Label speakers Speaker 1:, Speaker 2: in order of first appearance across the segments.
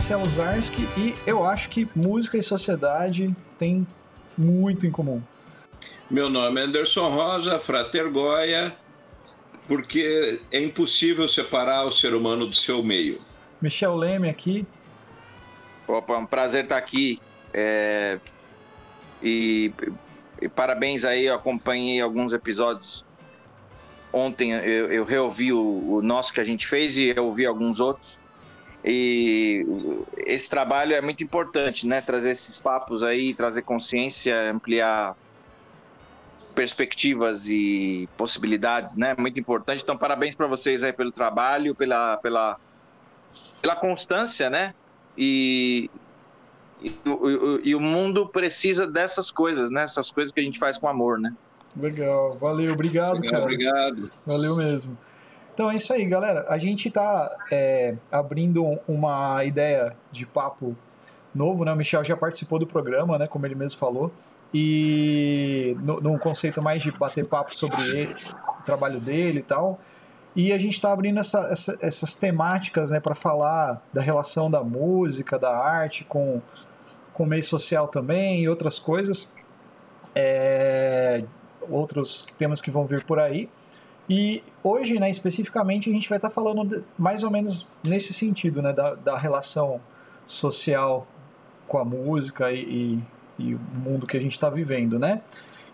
Speaker 1: Marcelo Zarski e eu acho que música e sociedade têm muito em comum.
Speaker 2: Meu nome é Anderson Rosa, Frater Goya, porque é impossível separar o ser humano do seu meio.
Speaker 1: Michel Leme aqui.
Speaker 3: Opa, um prazer estar aqui. É... E, e, parabéns aí, eu acompanhei alguns episódios. Ontem eu, eu reouvi o, o, nosso que a gente fez e eu ouvi alguns outros. E esse trabalho é muito importante, né? Trazer esses papos aí, trazer consciência, ampliar perspectivas e possibilidades, né? Muito importante. Então, parabéns para vocês aí pelo trabalho, pela, pela, pela constância, né? E, e, o, e o mundo precisa dessas coisas, né? Essas coisas que a gente faz com amor, né?
Speaker 1: Legal, valeu, obrigado,
Speaker 2: obrigado
Speaker 1: cara.
Speaker 2: Obrigado.
Speaker 1: Valeu mesmo. Então é isso aí, galera. A gente está é, abrindo uma ideia de papo novo, né? O Michel já participou do programa, né? Como ele mesmo falou. E no, num conceito mais de bater papo sobre ele, o trabalho dele e tal. E a gente está abrindo essa, essa, essas temáticas né, para falar da relação da música, da arte com, com o meio social também e outras coisas. É, outros temas que vão vir por aí. E hoje, né, especificamente, a gente vai estar tá falando de, mais ou menos nesse sentido, né, da, da relação social com a música e, e, e o mundo que a gente está vivendo, né?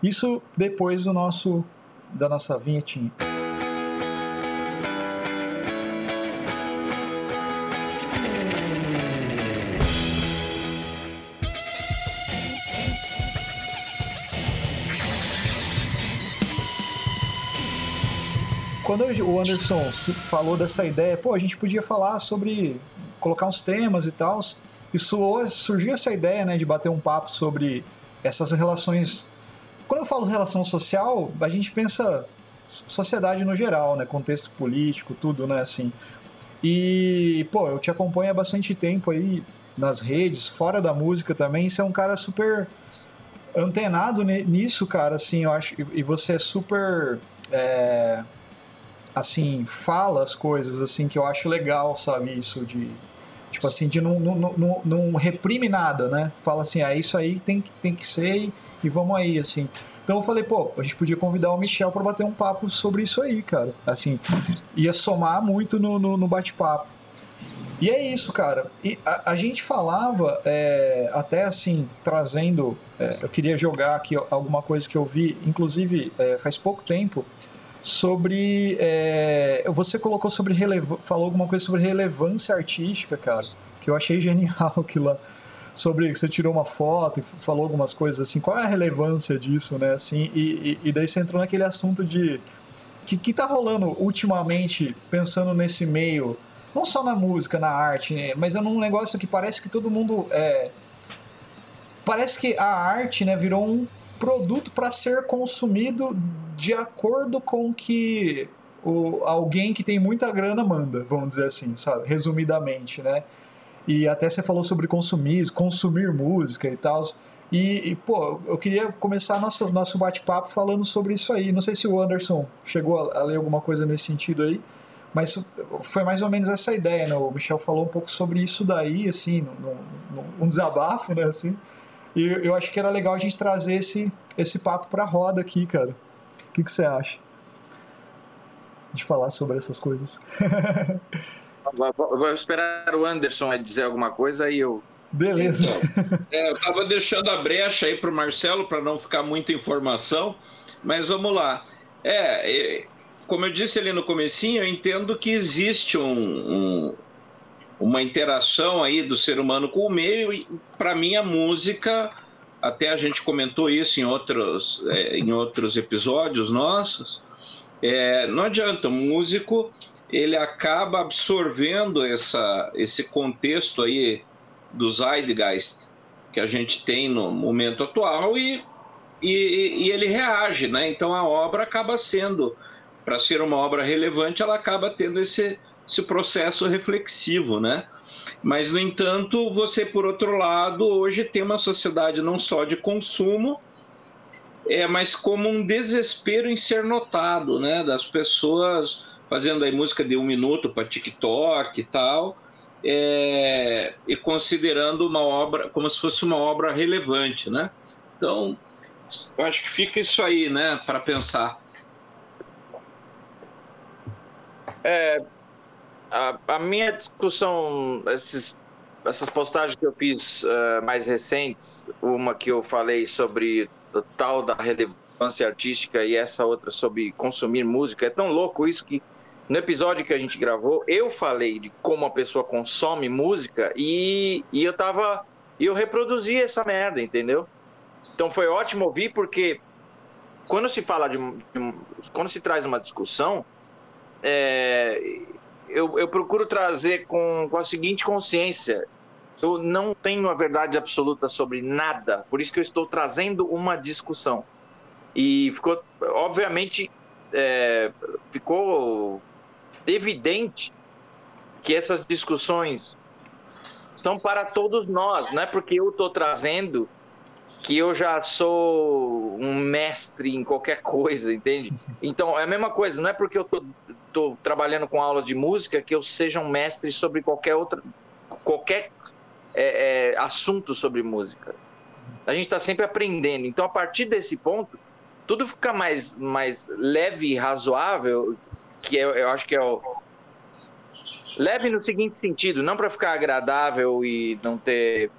Speaker 1: Isso depois do nosso da nossa vinhetinha. Quando o Anderson falou dessa ideia, pô, a gente podia falar sobre colocar uns temas e tal. Isso surgiu essa ideia, né, de bater um papo sobre essas relações. Quando eu falo relação social, a gente pensa sociedade no geral, né, contexto político, tudo, né, assim. E, pô, eu te acompanho há bastante tempo aí nas redes, fora da música também. Você é um cara super antenado nisso, cara, assim, eu acho. E você é super. É, assim, fala as coisas, assim, que eu acho legal, sabe? Isso de. Tipo assim, de não, não, não, não reprime nada, né? Fala assim, ah, isso aí tem, tem que ser e, e vamos aí, assim. Então eu falei, pô, a gente podia convidar o Michel para bater um papo sobre isso aí, cara. Assim, ia somar muito no, no, no bate-papo. E é isso, cara. E a, a gente falava, é, até assim, trazendo. É, eu queria jogar aqui alguma coisa que eu vi, inclusive é, faz pouco tempo, sobre. É, você colocou sobre falou alguma coisa sobre relevância artística, cara, que eu achei genial aquilo lá. Sobre que você tirou uma foto e falou algumas coisas assim, qual é a relevância disso, né? Assim, e, e, e daí você entrou naquele assunto de que, que tá rolando ultimamente, pensando nesse meio, não só na música, na arte, né, mas é num negócio que parece que todo mundo é. Parece que a arte né, virou um produto para ser consumido de acordo com que o, alguém que tem muita grana manda, vamos dizer assim, sabe? Resumidamente, né? E até você falou sobre consumir, consumir música e tal. E, e, pô, eu queria começar nosso, nosso bate-papo falando sobre isso aí. Não sei se o Anderson chegou a, a, ler alguma coisa nesse sentido aí, mas foi mais ou menos essa ideia, né? O Michel falou um pouco sobre isso daí, assim, no, um desabafo, né? Assim, e eu acho que era legal a gente trazer esse, esse papo pra roda aqui, cara que, que você acha de falar sobre essas coisas?
Speaker 3: Vou esperar o Anderson dizer alguma coisa e eu.
Speaker 1: Beleza.
Speaker 2: Então, é, eu estava deixando a brecha aí para o Marcelo para não ficar muita informação, mas vamos lá. É, como eu disse ali no comecinho, eu entendo que existe um, um, uma interação aí do ser humano com o meio e para mim a música até a gente comentou isso em outros, é, em outros episódios nossos. É, não adianta, o músico ele acaba absorvendo essa, esse contexto aí do zeitgeist que a gente tem no momento atual e, e, e ele reage, né? Então a obra acaba sendo, para ser uma obra relevante, ela acaba tendo esse, esse processo reflexivo, né? Mas, no entanto, você, por outro lado, hoje tem uma sociedade não só de consumo, é, mas como um desespero em ser notado, né? Das pessoas fazendo aí música de um minuto para TikTok e tal. é, e considerando uma obra como se fosse uma obra relevante, né? Então, eu acho que fica isso aí, né, para pensar.
Speaker 3: É, a, a, minha discussão, esses, essas postagens que eu fiz uh, mais recentes, uma que eu falei sobre o tal da relevância artística e essa outra sobre consumir música, é tão louco isso que no episódio que a gente gravou, eu falei de como a pessoa consome música e, e eu tava. E eu reproduzi essa merda, entendeu? Então foi ótimo ouvir, porque quando se fala de. de quando se traz uma discussão, é, eu, eu procuro trazer com, com a seguinte consciência: eu não tenho a verdade absoluta sobre nada, por isso que eu estou trazendo uma discussão. E ficou, obviamente, é, ficou evidente que essas discussões são para todos nós, não é porque eu estou trazendo que eu já sou um mestre em qualquer coisa, entende? Então é a mesma coisa, não é porque eu estou trabalhando com aulas de música que eu seja um mestre sobre qualquer outra, qualquer é, é, assunto sobre música. A gente está sempre aprendendo. Então a partir desse ponto, tudo fica mais, mais leve e razoável que eu, eu acho que é o. Leve no seguinte sentido, não para ficar agradável e não ter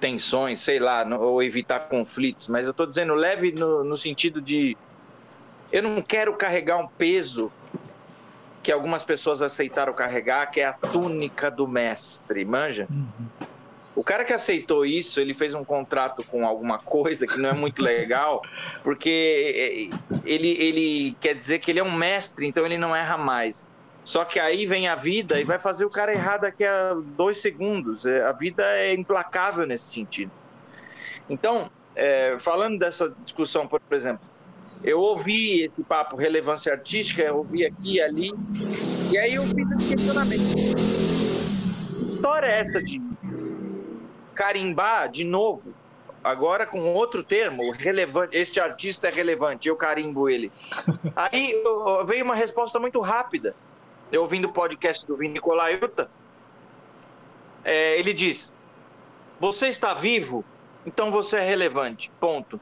Speaker 3: tensões, sei lá, ou evitar conflitos, mas eu estou dizendo leve no, no sentido de eu não quero carregar um peso que algumas pessoas aceitaram carregar, que é a túnica do mestre, manja? Uhum. O cara que aceitou isso, ele fez um contrato com alguma coisa que não é muito legal, porque ele, ele quer dizer que ele é um mestre, então ele não erra mais. Só que aí vem a vida e vai fazer o cara errar daqui a dois segundos. É, a vida é implacável nesse sentido. Então, é, falando dessa discussão, por exemplo, eu ouvi esse papo relevância artística, eu ouvi aqui e ali, e aí eu fiz esse questionamento. Que história é essa de carimbar de novo, agora com outro termo, relevante, este artista é relevante, eu carimbo ele. Aí veio uma resposta muito rápida. Eu ouvindo o podcast do Vini Nicolaiuta, é, ele diz: Você está vivo, então você é relevante. Ponto.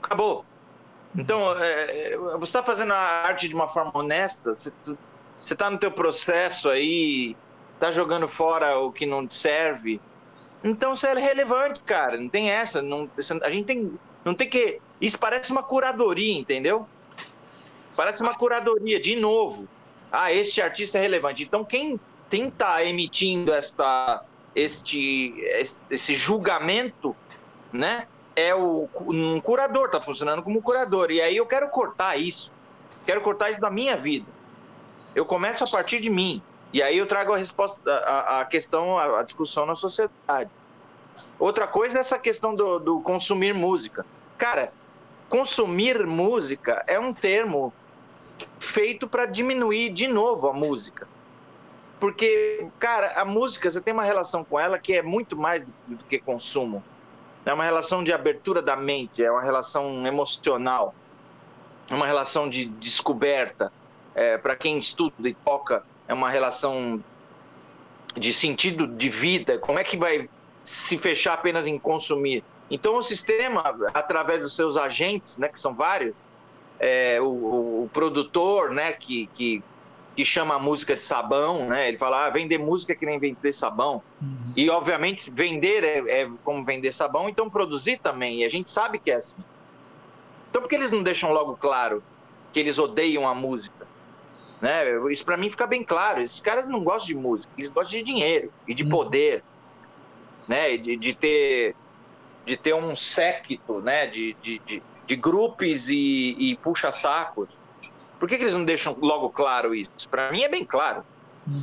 Speaker 3: Acabou. Então, é, você está fazendo a arte de uma forma honesta, você está no teu processo aí, está jogando fora o que não serve, então isso é relevante, cara. Não tem essa. Não, a gente tem. Não tem que. Isso parece uma curadoria, entendeu? Parece uma curadoria, de novo. Ah, este artista é relevante. Então, quem, quem está emitindo esta, este, esse julgamento, né? É o, um curador, está funcionando como curador. E aí eu quero cortar isso. Quero cortar isso da minha vida. Eu começo a partir de mim. E aí eu trago a resposta, a, a questão, a, a, discussão na sociedade. Outra coisa é essa questão do, do consumir música. Cara, consumir música é um termo feito para diminuir de novo a música. Porque, cara, a música, você tem uma relação com ela que é muito mais do, do que consumo. É uma relação de abertura da mente, é uma relação emocional, é uma relação de descoberta. É, para quem estuda e toca, é uma relação de sentido de vida. Como é que vai se fechar apenas em consumir? Então o sistema, através dos seus agentes, né, que são vários, é, o, o, produtor, né, que, que, que, chama a música de sabão, né, ele fala, ah, vender música é que nem vender sabão. Uhum. E obviamente vender é, é como vender sabão, então produzir também. E a gente sabe que é assim. Então por que eles não deixam logo claro que eles odeiam a música? Né? Isso para mim fica bem claro. Esses caras não gostam de música, eles gostam de dinheiro e de hum. poder, né? De, de ter de ter um séquito, né? De, de, de, de grupos e, e puxa-sacos. Por que, que, eles não deixam logo claro isso? Para mim é bem claro. Uhum.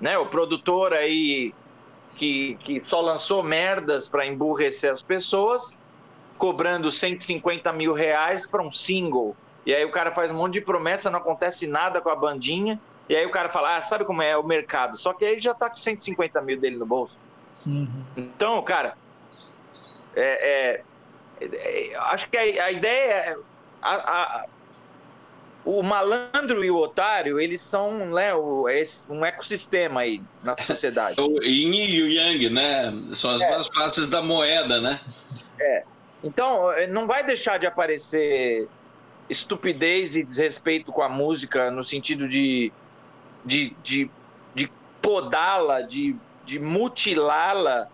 Speaker 3: Né? O produtor aí que, que só lançou merdas para emburrecer as pessoas, cobrando 150 mil reais para um single e aí o cara faz um monte de promessa, não acontece nada com a bandinha. E aí o cara fala, ah, sabe como é o mercado? Só que aí ele já tá com 150 mil dele no bolso. Uhum. Então, cara, é, é, é, acho que a, a ideia é. A, a, o malandro e o otário, eles são né, um ecossistema aí na sociedade.
Speaker 2: o yin e o yang, né? São as é. duas faces da moeda, né?
Speaker 3: É. Então, não vai deixar de aparecer estupidez e desrespeito com a música no sentido de, de, de, de podá-la, de, de mutilá-la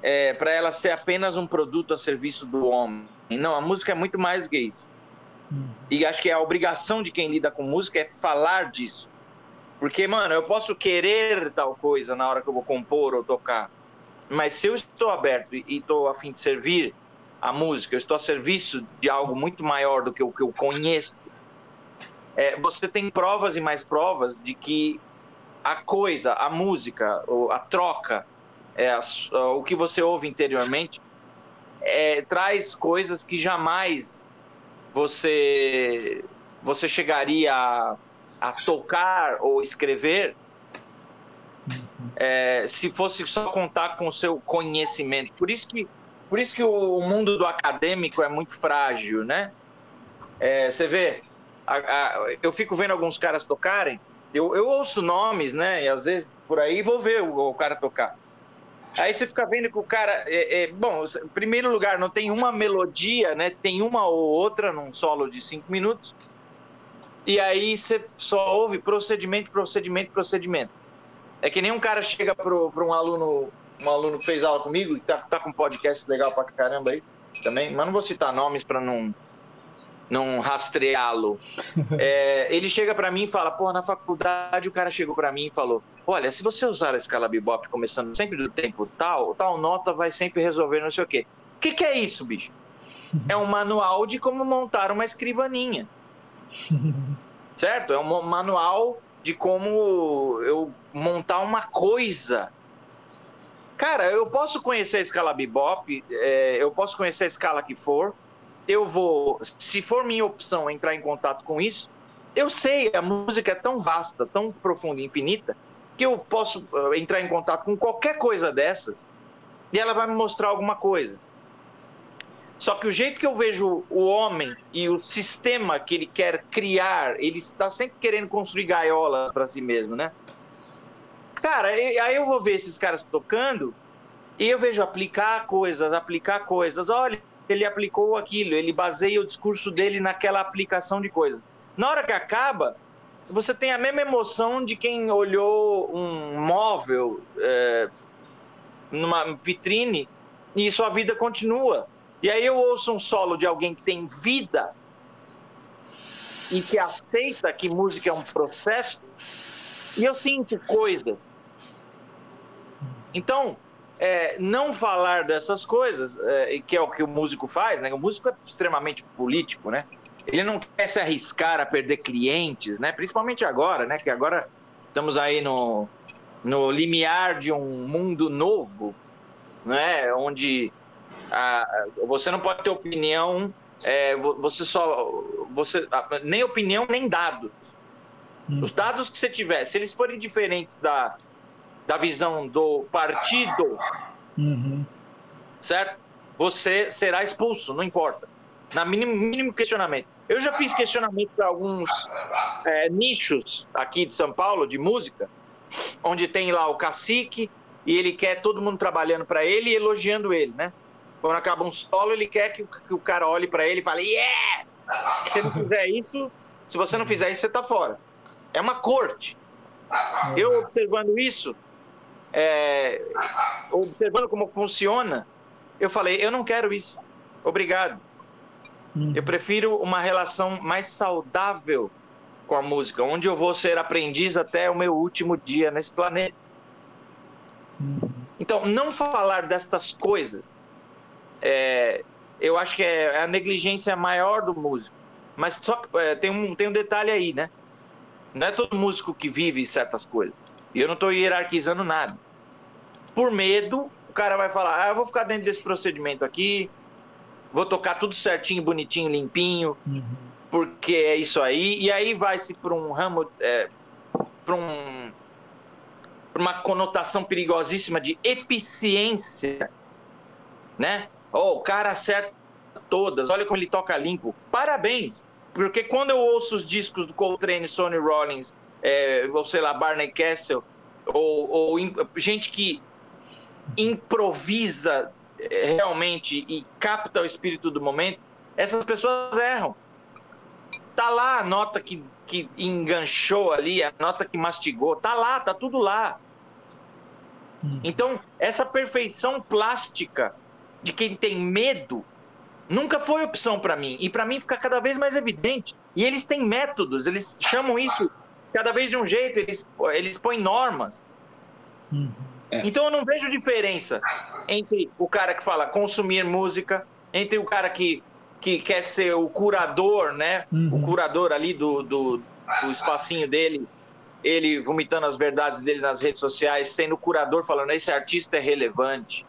Speaker 3: é, para ela ser apenas um produto a serviço do homem. Não, a música é muito mais gays. E acho que a obrigação de quem lida com música é falar disso. Porque, mano, eu posso querer tal coisa na hora que eu vou compor ou tocar. Mas se eu estou aberto e estou a fim de servir a música, eu estou a serviço de algo muito maior do que o que eu conheço, é, você tem provas e mais provas de que a coisa, a música, a troca, é, o que você ouve interiormente, é, traz coisas que jamais você você chegaria a, a tocar ou escrever é, se fosse só contar com o seu conhecimento. Por isso que, por isso que o mundo do acadêmico é muito frágil, né? É, você vê, a, a, eu fico vendo alguns caras tocarem, eu, eu ouço nomes, né? E às vezes por aí vou ver o, o cara tocar. Aí você fica vendo que o cara. É, é, bom, em primeiro lugar, não tem uma melodia, né? Tem uma ou outra num solo de cinco minutos. E aí você só ouve procedimento, procedimento, procedimento. É que nem um cara chega para um aluno, um aluno fez aula comigo, que tá, tá com um podcast legal pra caramba aí também, mas não vou citar nomes para não não rastreá-lo. É, ele chega para mim e fala: pô, na faculdade o cara chegou para mim e falou: olha, se você usar a escala bebop começando sempre do tempo tal, tal nota vai sempre resolver não sei o quê. O que, que é isso, bicho? É um manual de como montar uma escrivaninha. certo? É um manual de como eu montar uma coisa. Cara, eu posso conhecer a escala bebop, é, eu posso conhecer a escala que for, eu vou, se for minha opção entrar em contato com isso, eu sei, a música é tão vasta, tão profunda e infinita, que eu posso uh, entrar em contato com qualquer coisa dessas e ela vai me mostrar alguma coisa. Só que o jeito que eu vejo o homem e o sistema que ele quer criar, ele está sempre querendo construir gaiolas para si mesmo, né? Cara, aí eu vou ver esses caras tocando e eu vejo aplicar coisas, aplicar coisas. Olha, ele aplicou aquilo, ele baseia o discurso dele naquela aplicação de coisas. Na hora que acaba, você tem a mesma emoção de quem olhou um móvel é, numa vitrine e sua vida continua. E aí eu ouço um solo de alguém que tem vida e que aceita que música é um processo e eu sinto coisas. Então, é, não falar dessas coisas, é, que é o que o músico faz, né? O músico é extremamente político, né? Ele não quer se arriscar a perder clientes, né? Principalmente agora, né? Que agora estamos aí no, no limiar de um mundo novo, né? Onde a, você não pode ter opinião, é, você só, você nem opinião nem dados. Hum. Os dados que você tiver, se eles forem diferentes da da visão do partido, uhum. certo? Você será expulso, não importa. Na mínimo, mínimo questionamento. Eu já fiz questionamento para alguns é, nichos aqui de São Paulo de música, onde tem lá o cacique e ele quer todo mundo trabalhando para ele e elogiando ele, né? Quando acaba um solo, ele quer que, que o cara olhe para ele e fale: Yeah! Se você não fizer isso, se você não fizer isso, você tá fora. É uma corte. Eu observando isso, é, observando como funciona, eu falei: eu não quero isso. Obrigado. Uhum. Eu prefiro uma relação mais saudável com a música, onde eu vou ser aprendiz até o meu último dia nesse planeta. Uhum. Então, não falar destas coisas, é, eu acho que é a negligência maior do músico. Mas só, é, tem, um, tem um detalhe aí, né? Não é todo músico que vive certas coisas. E eu não estou hierarquizando nada. Por medo, o cara vai falar: ah, eu vou ficar dentro desse procedimento aqui, vou tocar tudo certinho, bonitinho, limpinho, uhum. porque é isso aí. E aí vai-se para um ramo, é, para um, uma conotação perigosíssima de eficiência, né? Oh, o cara acerta todas, olha como ele toca limpo. Parabéns! porque quando eu ouço os discos do Coltrane, Sonny Rollins, é, ou sei lá, Barney Castle, ou, ou gente que improvisa é, realmente e capta o espírito do momento, essas pessoas erram. Tá lá a nota que, que enganchou ali, a nota que mastigou, tá lá, tá tudo lá. Hum. Então, essa perfeição plástica de quem tem medo nunca foi opção para mim. E para mim fica cada vez mais evidente. E eles têm métodos, eles chamam isso cada vez de um jeito, eles, eles põem normas. Uhum. É. Então eu não vejo diferença entre o cara que fala consumir música, entre o cara que, que quer ser o curador, né? Uhum. O curador ali do, do, do espacinho dele, ele vomitando as verdades dele nas redes sociais, sendo o curador falando esse artista é relevante.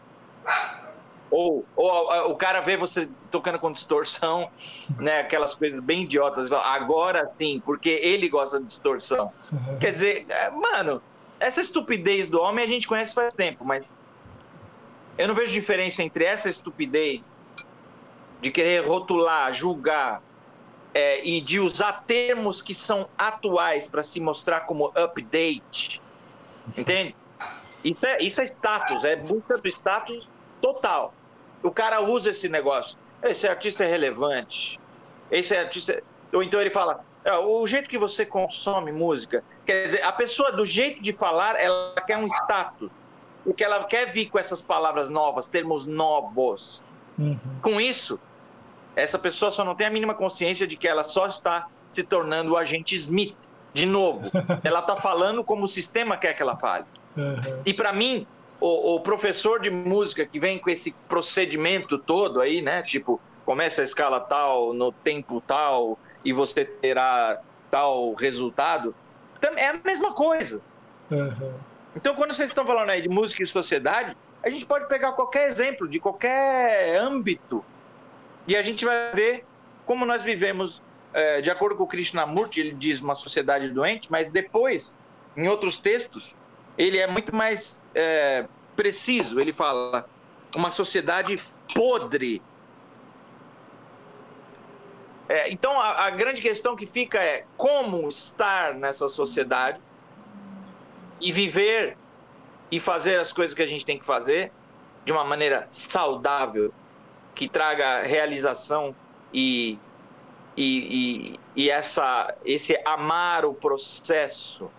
Speaker 3: Ou, ou o cara vê você tocando com distorção, né? Aquelas coisas bem idiotas. Agora sim, porque ele gosta de distorção. Uhum. Quer dizer, é, mano, essa estupidez do homem a gente conhece faz tempo, mas eu não vejo diferença entre essa estupidez de querer rotular, julgar é, e de usar termos que são atuais para se mostrar como update. Entende? Isso é, isso é status, é busca do status total. O cara usa esse negócio. Esse artista é relevante. Esse artista. Ou então ele fala: é, o jeito que você consome música. Quer dizer, a pessoa, do jeito de falar, ela quer um status. Porque ela quer vir com essas palavras novas, termos novos. Uhum. Com isso, essa pessoa só não tem a mínima consciência de que ela só está se tornando o agente Smith. De novo, ela está falando como o sistema quer que ela fale. Uhum. E para mim, o, o, professor de música que vem com esse procedimento todo aí, né? Tipo, começa a escala tal, no tempo tal, e você terá tal resultado, é a mesma coisa. Uhum. Então, quando vocês estão falando aí de música e sociedade, a gente pode pegar qualquer exemplo de qualquer âmbito e a gente vai ver como nós vivemos, é, de acordo com o Krishnamurti, ele diz uma sociedade doente, mas depois, em outros textos, ele é muito mais é, preciso. Ele fala uma sociedade podre. É, então, a, a grande questão que fica é como estar nessa sociedade e viver e fazer as coisas que a gente tem que fazer de uma maneira saudável, que traga realização e, e, e, e essa, esse amar o processo.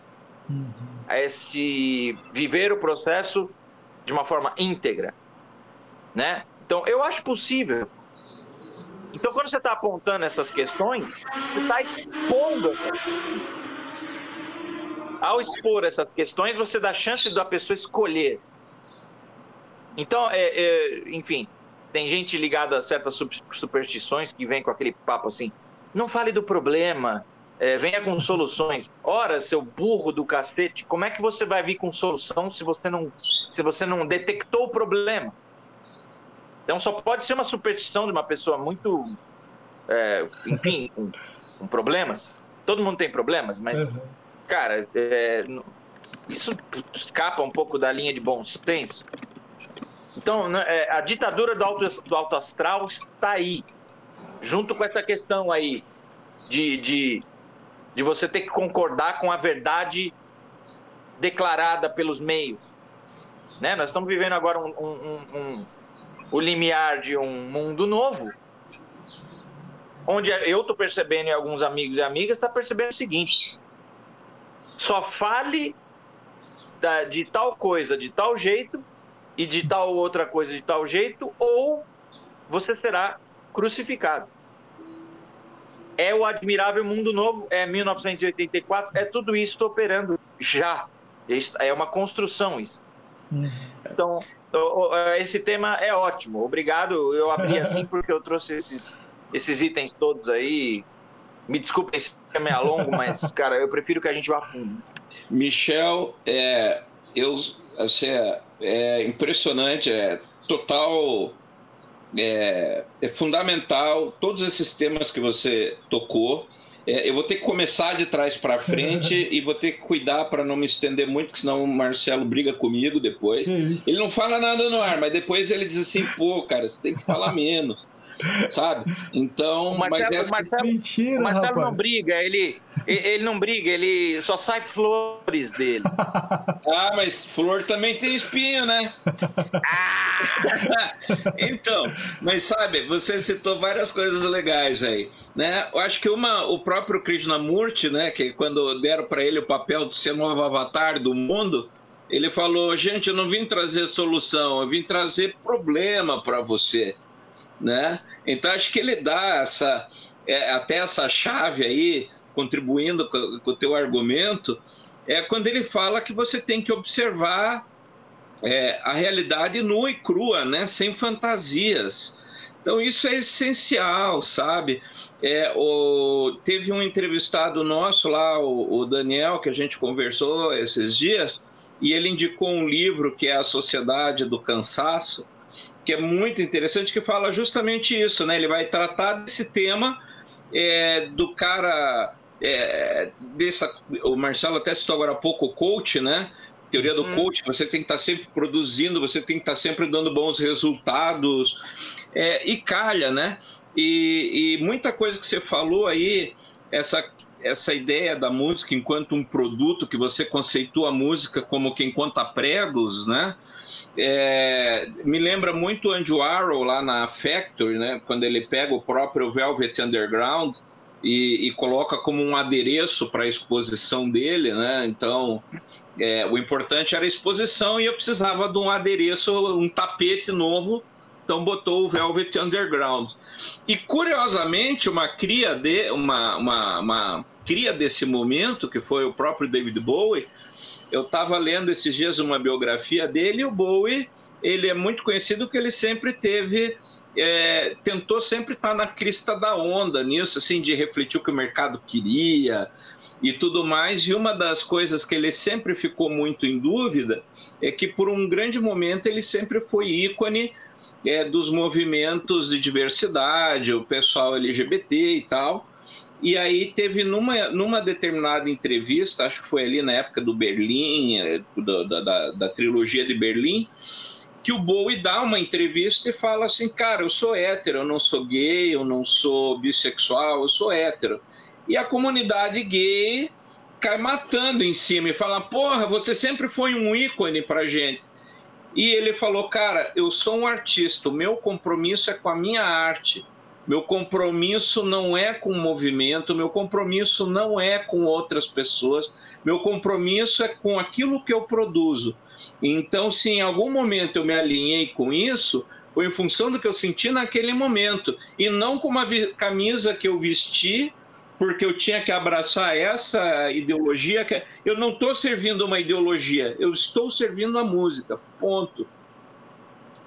Speaker 3: Uhum a esse viver o processo de uma forma íntegra, né? Então, eu acho possível. Então, quando você está apontando essas questões, você está expondo essas questões. Ao expor essas questões, você dá chance da pessoa escolher. Então, é, é, enfim, tem gente ligada a certas superstições que vem com aquele papo assim: não fale do problema, é, venha com soluções. Ora, seu burro do cacete, como é que você vai vir com solução se você não, se você não detectou o problema? Então só pode ser uma superstição de uma pessoa muito, é, enfim, com, com, problemas. Todo mundo tem problemas, mas, uhum. cara, é, isso escapa um pouco da linha de bom senso. Então, né, é, a ditadura do alto, do alto astral está aí, junto com essa questão aí de, de de você ter que concordar com a verdade declarada pelos meios. Né? Nós estamos vivendo agora um, um, um, o limiar de um mundo novo, onde eu estou percebendo e alguns amigos e amigas estão tá percebendo o seguinte: só fale da, de tal coisa de tal jeito e de tal outra coisa de tal jeito, ou você será crucificado é o Admirável Mundo Novo, é 1984, é tudo isso operando já. É uma construção isso. Então, esse tema é ótimo. Obrigado. Eu abri assim porque eu trouxe esses, esses itens todos aí. Me desculpem se é meio longo, mas, cara, eu prefiro que a gente vá fundo.
Speaker 2: Michel, é, eu, assim, é, é impressionante, é total é, é fundamental todos esses temas que você tocou. É, eu vou ter que começar de trás para frente e vou ter que cuidar para não me estender muito, porque senão o Marcelo briga comigo depois. Ele não fala nada no ar, mas depois ele diz assim: pô, cara, você tem que falar menos. Sabe? Então,
Speaker 3: o Marcelo,
Speaker 2: mas essa...
Speaker 3: Marcelo,
Speaker 1: Mentira,
Speaker 3: o Marcelo
Speaker 1: rapaz.
Speaker 3: não briga, ele, ele não briga, ele só sai flores dele.
Speaker 2: Ah, mas flor também tem espinho, né? então, mas sabe, você citou várias coisas legais aí, né? Eu acho que uma, o próprio Krishnamurti, né, que quando deram para ele o papel de ser novo avatar do mundo, ele falou: "Gente, eu não vim trazer solução, eu vim trazer problema para você", né? Então acho que ele dá essa é, até essa chave aí, contribuindo com, com o teu argumento, é quando ele fala que você tem que observar é, a realidade nua e crua, né? sem fantasias. Então isso é essencial, sabe? É, o, teve um entrevistado nosso lá, o, o, Daniel, que a gente conversou esses dias, e ele indicou um livro que é A Sociedade do Cansaço, que é muito interessante, que fala justamente isso, né? Ele vai tratar desse tema é, do cara. É, dessa, o Marcelo até citou agora há pouco o coach, né? Teoria do hum. coach, você tem que estar sempre produzindo, você tem que estar sempre dando bons resultados. É, e calha, né? E, e, muita coisa que você falou aí, essa, essa ideia da música enquanto um produto, que você conceitua a música como quem conta pregos, né? É, me lembra muito Andy Warhol lá na Factory, né? Quando ele pega o próprio Velvet Underground e, e coloca como um adereço para a exposição dele, né? Então, é, o importante era a exposição e eu precisava de um adereço, um tapete novo, então botou o Velvet Underground. E curiosamente, uma cria de uma, uma, uma cria desse momento, que foi o próprio David Bowie, eu estava lendo esses dias uma biografia dele e o Bowie, ele é muito conhecido porque ele sempre teve, é, tentou sempre estar na crista da onda nisso, assim, de refletir o que o mercado queria e tudo mais. E uma das coisas que ele sempre ficou muito em dúvida é que por um grande momento ele sempre foi ícone é, dos movimentos de diversidade, o pessoal LGBT e tal. E aí teve numa, numa determinada entrevista, acho que foi ali na época do Berlim, é, da, da, da trilogia de Berlim, que o Bowie dá uma entrevista e fala assim, cara, eu sou hétero, eu não sou gay, eu não sou bissexual, eu sou hétero. E a comunidade gay cai matando em cima e fala, porra, você sempre foi um ícone pra gente. E ele falou, cara, eu sou um artista, o meu compromisso é com a minha arte. Meu compromisso não é com o movimento, meu compromisso não é com outras pessoas, meu compromisso é com aquilo que eu produzo. Então, se em algum momento eu me alinhei com isso, foi em função do que eu senti naquele momento, e não com uma camisa que eu vesti porque eu tinha que abraçar essa ideologia. Que eu não estou servindo uma ideologia, eu estou servindo a música, ponto.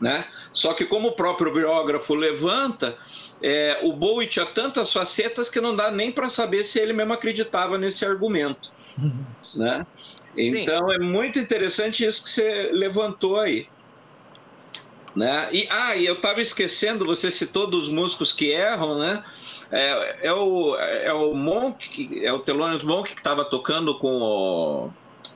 Speaker 2: Né? Só que, como o próprio biógrafo levanta, é, o Bowie tinha tantas facetas que não dá nem para saber se ele mesmo acreditava nesse argumento. né? Então Sim. é muito interessante isso que você levantou aí. Né? E, ah, e eu estava esquecendo, você citou dos músicos que erram, né? É, é, o, é o Monk, é o Thelonious Monk que estava tocando com o,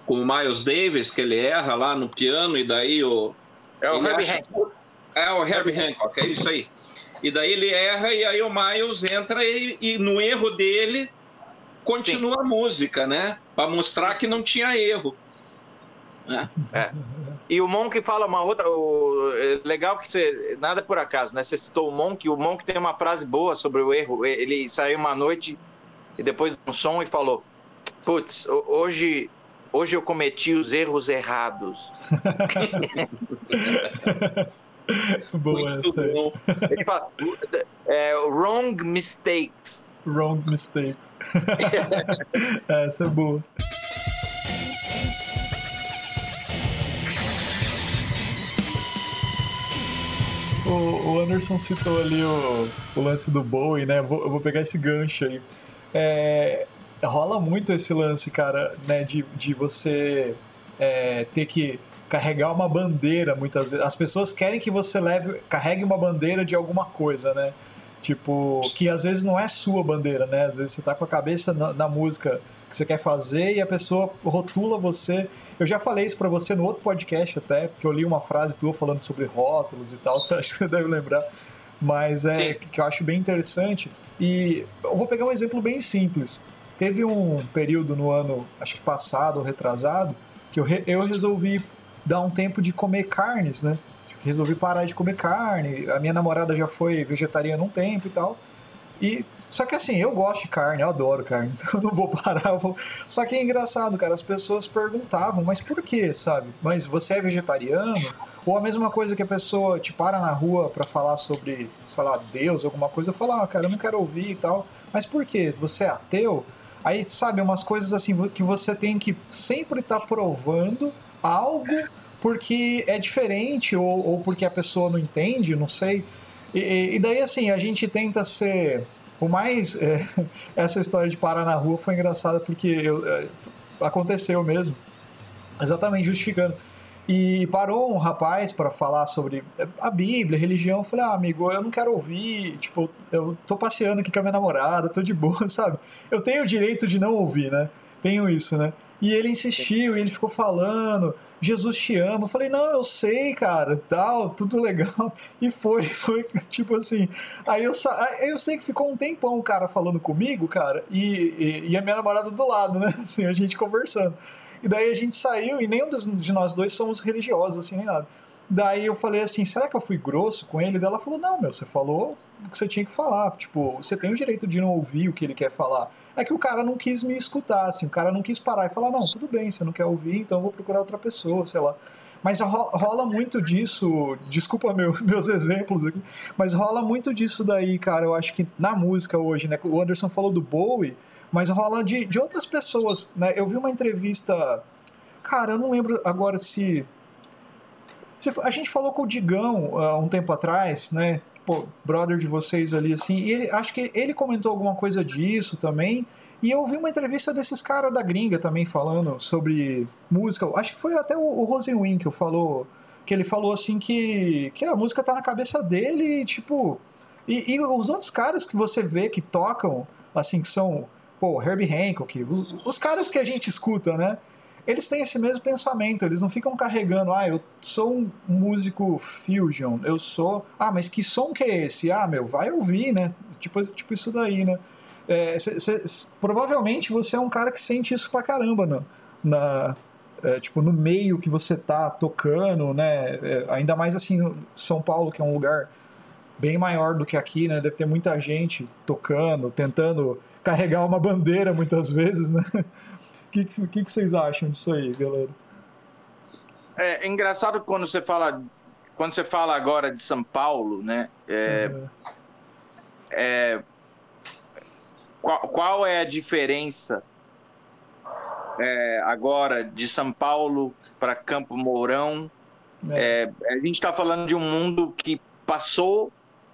Speaker 2: com o Miles Davis, que ele erra lá no piano, e daí o.
Speaker 3: É o Herbie Hancock.
Speaker 2: É o Herbie Hancock, é isso aí. E daí ele erra, e aí o Miles entra, e, e no erro dele continua Sim. a música, né? Para mostrar que não tinha erro.
Speaker 3: Né? É. E o Monk fala uma outra. O, é legal que você. Nada por acaso, né? Você citou o Monk. O Monk tem uma frase boa sobre o erro. Ele saiu uma noite e depois um som e falou: Putz, hoje, hoje eu cometi os erros errados.
Speaker 1: Boa Muito essa. Bom.
Speaker 3: Ele fala: é, Wrong mistakes.
Speaker 1: Wrong mistakes. essa é boa. O, Anderson citou ali o, o lance do Bowie, né? Vou, eu vou pegar esse gancho aí. É, rola muito esse lance, cara, né? De, de você é, ter que carregar uma bandeira muitas vezes. As pessoas querem que você leve, carregue uma bandeira de alguma coisa, né? Tipo, que às vezes não é sua bandeira, né? Às vezes você tá com a cabeça na, na música que você quer fazer e a pessoa rotula você. Eu já falei isso para você no outro podcast até, porque eu li uma frase tua falando sobre rótulos e tal, você acha que você deve lembrar. Mas é Sim. que eu acho bem interessante. E eu vou pegar um exemplo bem simples. Teve um período no ano, acho que passado ou retrasado, que eu, re, eu resolvi dar um tempo de comer carnes, né? Resolvi parar de comer carne. A minha namorada já foi vegetariana um tempo e tal. E só que assim, eu gosto de carne, eu adoro carne, então eu não vou parar. Vou... Só que é engraçado, cara, as pessoas perguntavam, mas por que, sabe? Mas você é vegetariano? Ou a mesma coisa que a pessoa te para na rua para falar sobre, sei lá, Deus, alguma coisa, falar, ah, cara, eu não quero ouvir e tal. Mas por quê? Você é ateu? Aí, sabe, umas coisas assim que você tem que sempre estar tá provando algo porque é diferente ou, ou porque a pessoa não entende, não sei. E, e daí, assim, a gente tenta ser o mais. É, essa história de parar na rua foi engraçada porque eu, é, aconteceu mesmo. Exatamente, justificando. E parou um rapaz para falar sobre a Bíblia, religião. Eu falei, ah, amigo, eu não quero ouvir. Tipo, eu tô passeando aqui com a minha namorada, tô de boa, sabe? Eu tenho o direito de não ouvir, né? Tenho isso, né? E ele insistiu, e ele ficou falando. Jesus te ama. Eu falei, não, eu sei, cara, tal, tudo legal. E foi, foi tipo assim. Aí eu, eu sei que ficou um tempão o cara falando comigo, cara, e, e, e, a minha namorada do lado, né? Assim, a gente conversando. E daí a gente saiu e nenhum de nós dois somos religiosos, assim, nem nada. Daí eu falei assim, será que eu fui grosso com ele? Daí ela falou, não, meu, você falou o que você tinha que falar. Tipo, você tem o direito de não ouvir o que ele quer falar. É que o cara não quis me escutar, assim, o cara não quis parar e falar, não, tudo bem, você não quer ouvir, então eu vou procurar outra pessoa, sei lá. Mas rola muito disso, desculpa meu, meus exemplos aqui, mas rola muito disso daí, cara. Eu acho que na música hoje, né? O Anderson falou do Bowie, mas rola de, de outras pessoas, né? Eu vi uma entrevista, cara, eu não lembro agora se a gente falou com o Digão uh, um tempo atrás, né? Pô, brother de vocês ali, assim, e ele, acho que ele comentou alguma coisa disso também. E eu vi uma entrevista desses caras da gringa também falando sobre música. Acho que foi até o, o Rosenwing que falou. Que ele falou assim que, que a música tá na cabeça dele e, tipo. E, e os outros caras que você vê que tocam, assim, que são. Pô, Herbie Hancock, os, os caras que a gente escuta, né? eles têm esse mesmo pensamento, eles não ficam carregando, ah, eu sou um músico fusion, eu sou, ah, mas que som que é esse? Ah, meu, vai ouvir, né? Tipo, tipo isso daí, né? É, cê, cê, provavelmente você é um cara que sente isso pra caramba, né? na, é, tipo, no meio que você tá tocando, né? É, ainda mais assim, São Paulo, que é um lugar bem maior do que aqui, né? Deve ter muita gente tocando, tentando carregar uma bandeira muitas vezes, né? O que, que, que, vocês acham disso aí, galera?
Speaker 3: É, é, engraçado quando você fala quando você fala agora de São Paulo, né? É, uhum. é, qual, qual, é a diferença é, agora de São Paulo para Campo Mourão? É. É, a gente está falando de um mundo que passou.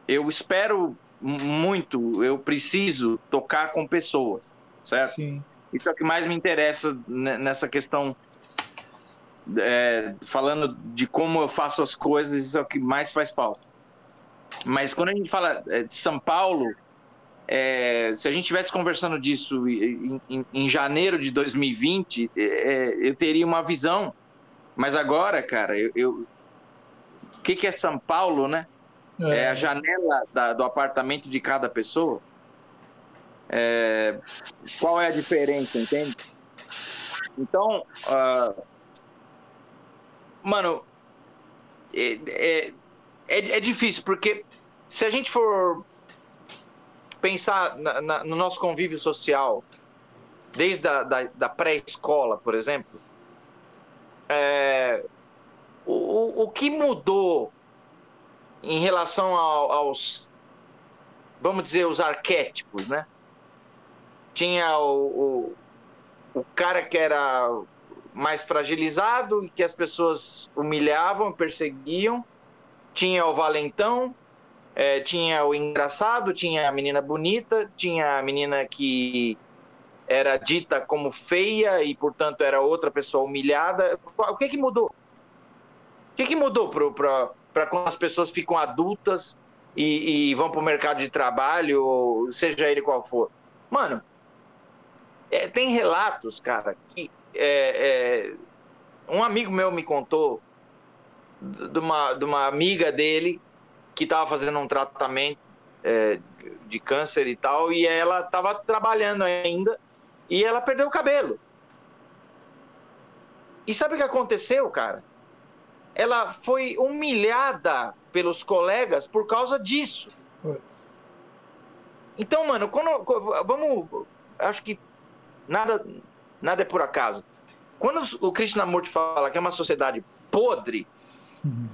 Speaker 3: Eu espero muito, eu preciso tocar com pessoas, certo? Sim. Isso é o que mais me interessa nessa questão. É, falando de como eu faço as coisas, isso é o que mais faz falta. Mas quando a gente fala é, de São Paulo, é, se a gente estivesse conversando disso em, em, em, janeiro de 2020, é, eu teria uma visão. Mas agora, cara, eu, eu... o que, que é São Paulo, né? É, é a janela da, do apartamento de cada pessoa. É, qual é a diferença, entende? Então, uh, mano, é, é, é, é, difícil, porque se a gente for pensar na, na, no nosso convívio social, desde a da, da pré-escola, por exemplo, é, o, o que mudou em relação ao, aos, vamos dizer, os arquétipos, né? tinha o, o, o cara que era mais fragilizado, que as pessoas humilhavam, perseguiam. Tinha o valentão, é, tinha o engraçado, tinha a menina bonita, tinha a menina que era dita como feia e, portanto, era outra pessoa humilhada. O que que mudou? O que que mudou para quando as pessoas ficam adultas e, e vão para o mercado de trabalho, seja ele qual for? Mano, é, tem relatos, cara, que é, é, um amigo meu me contou de uma, de uma amiga dele que estava fazendo um tratamento é, de câncer e tal, e ela estava trabalhando ainda e ela perdeu o cabelo. E sabe o que aconteceu, cara? Ela foi humilhada pelos colegas por causa disso. Puts. Então, mano, quando, vamos. Acho que nada, nada é por acaso. Quando o Krishnamurti fala que é uma sociedade podre, uhum.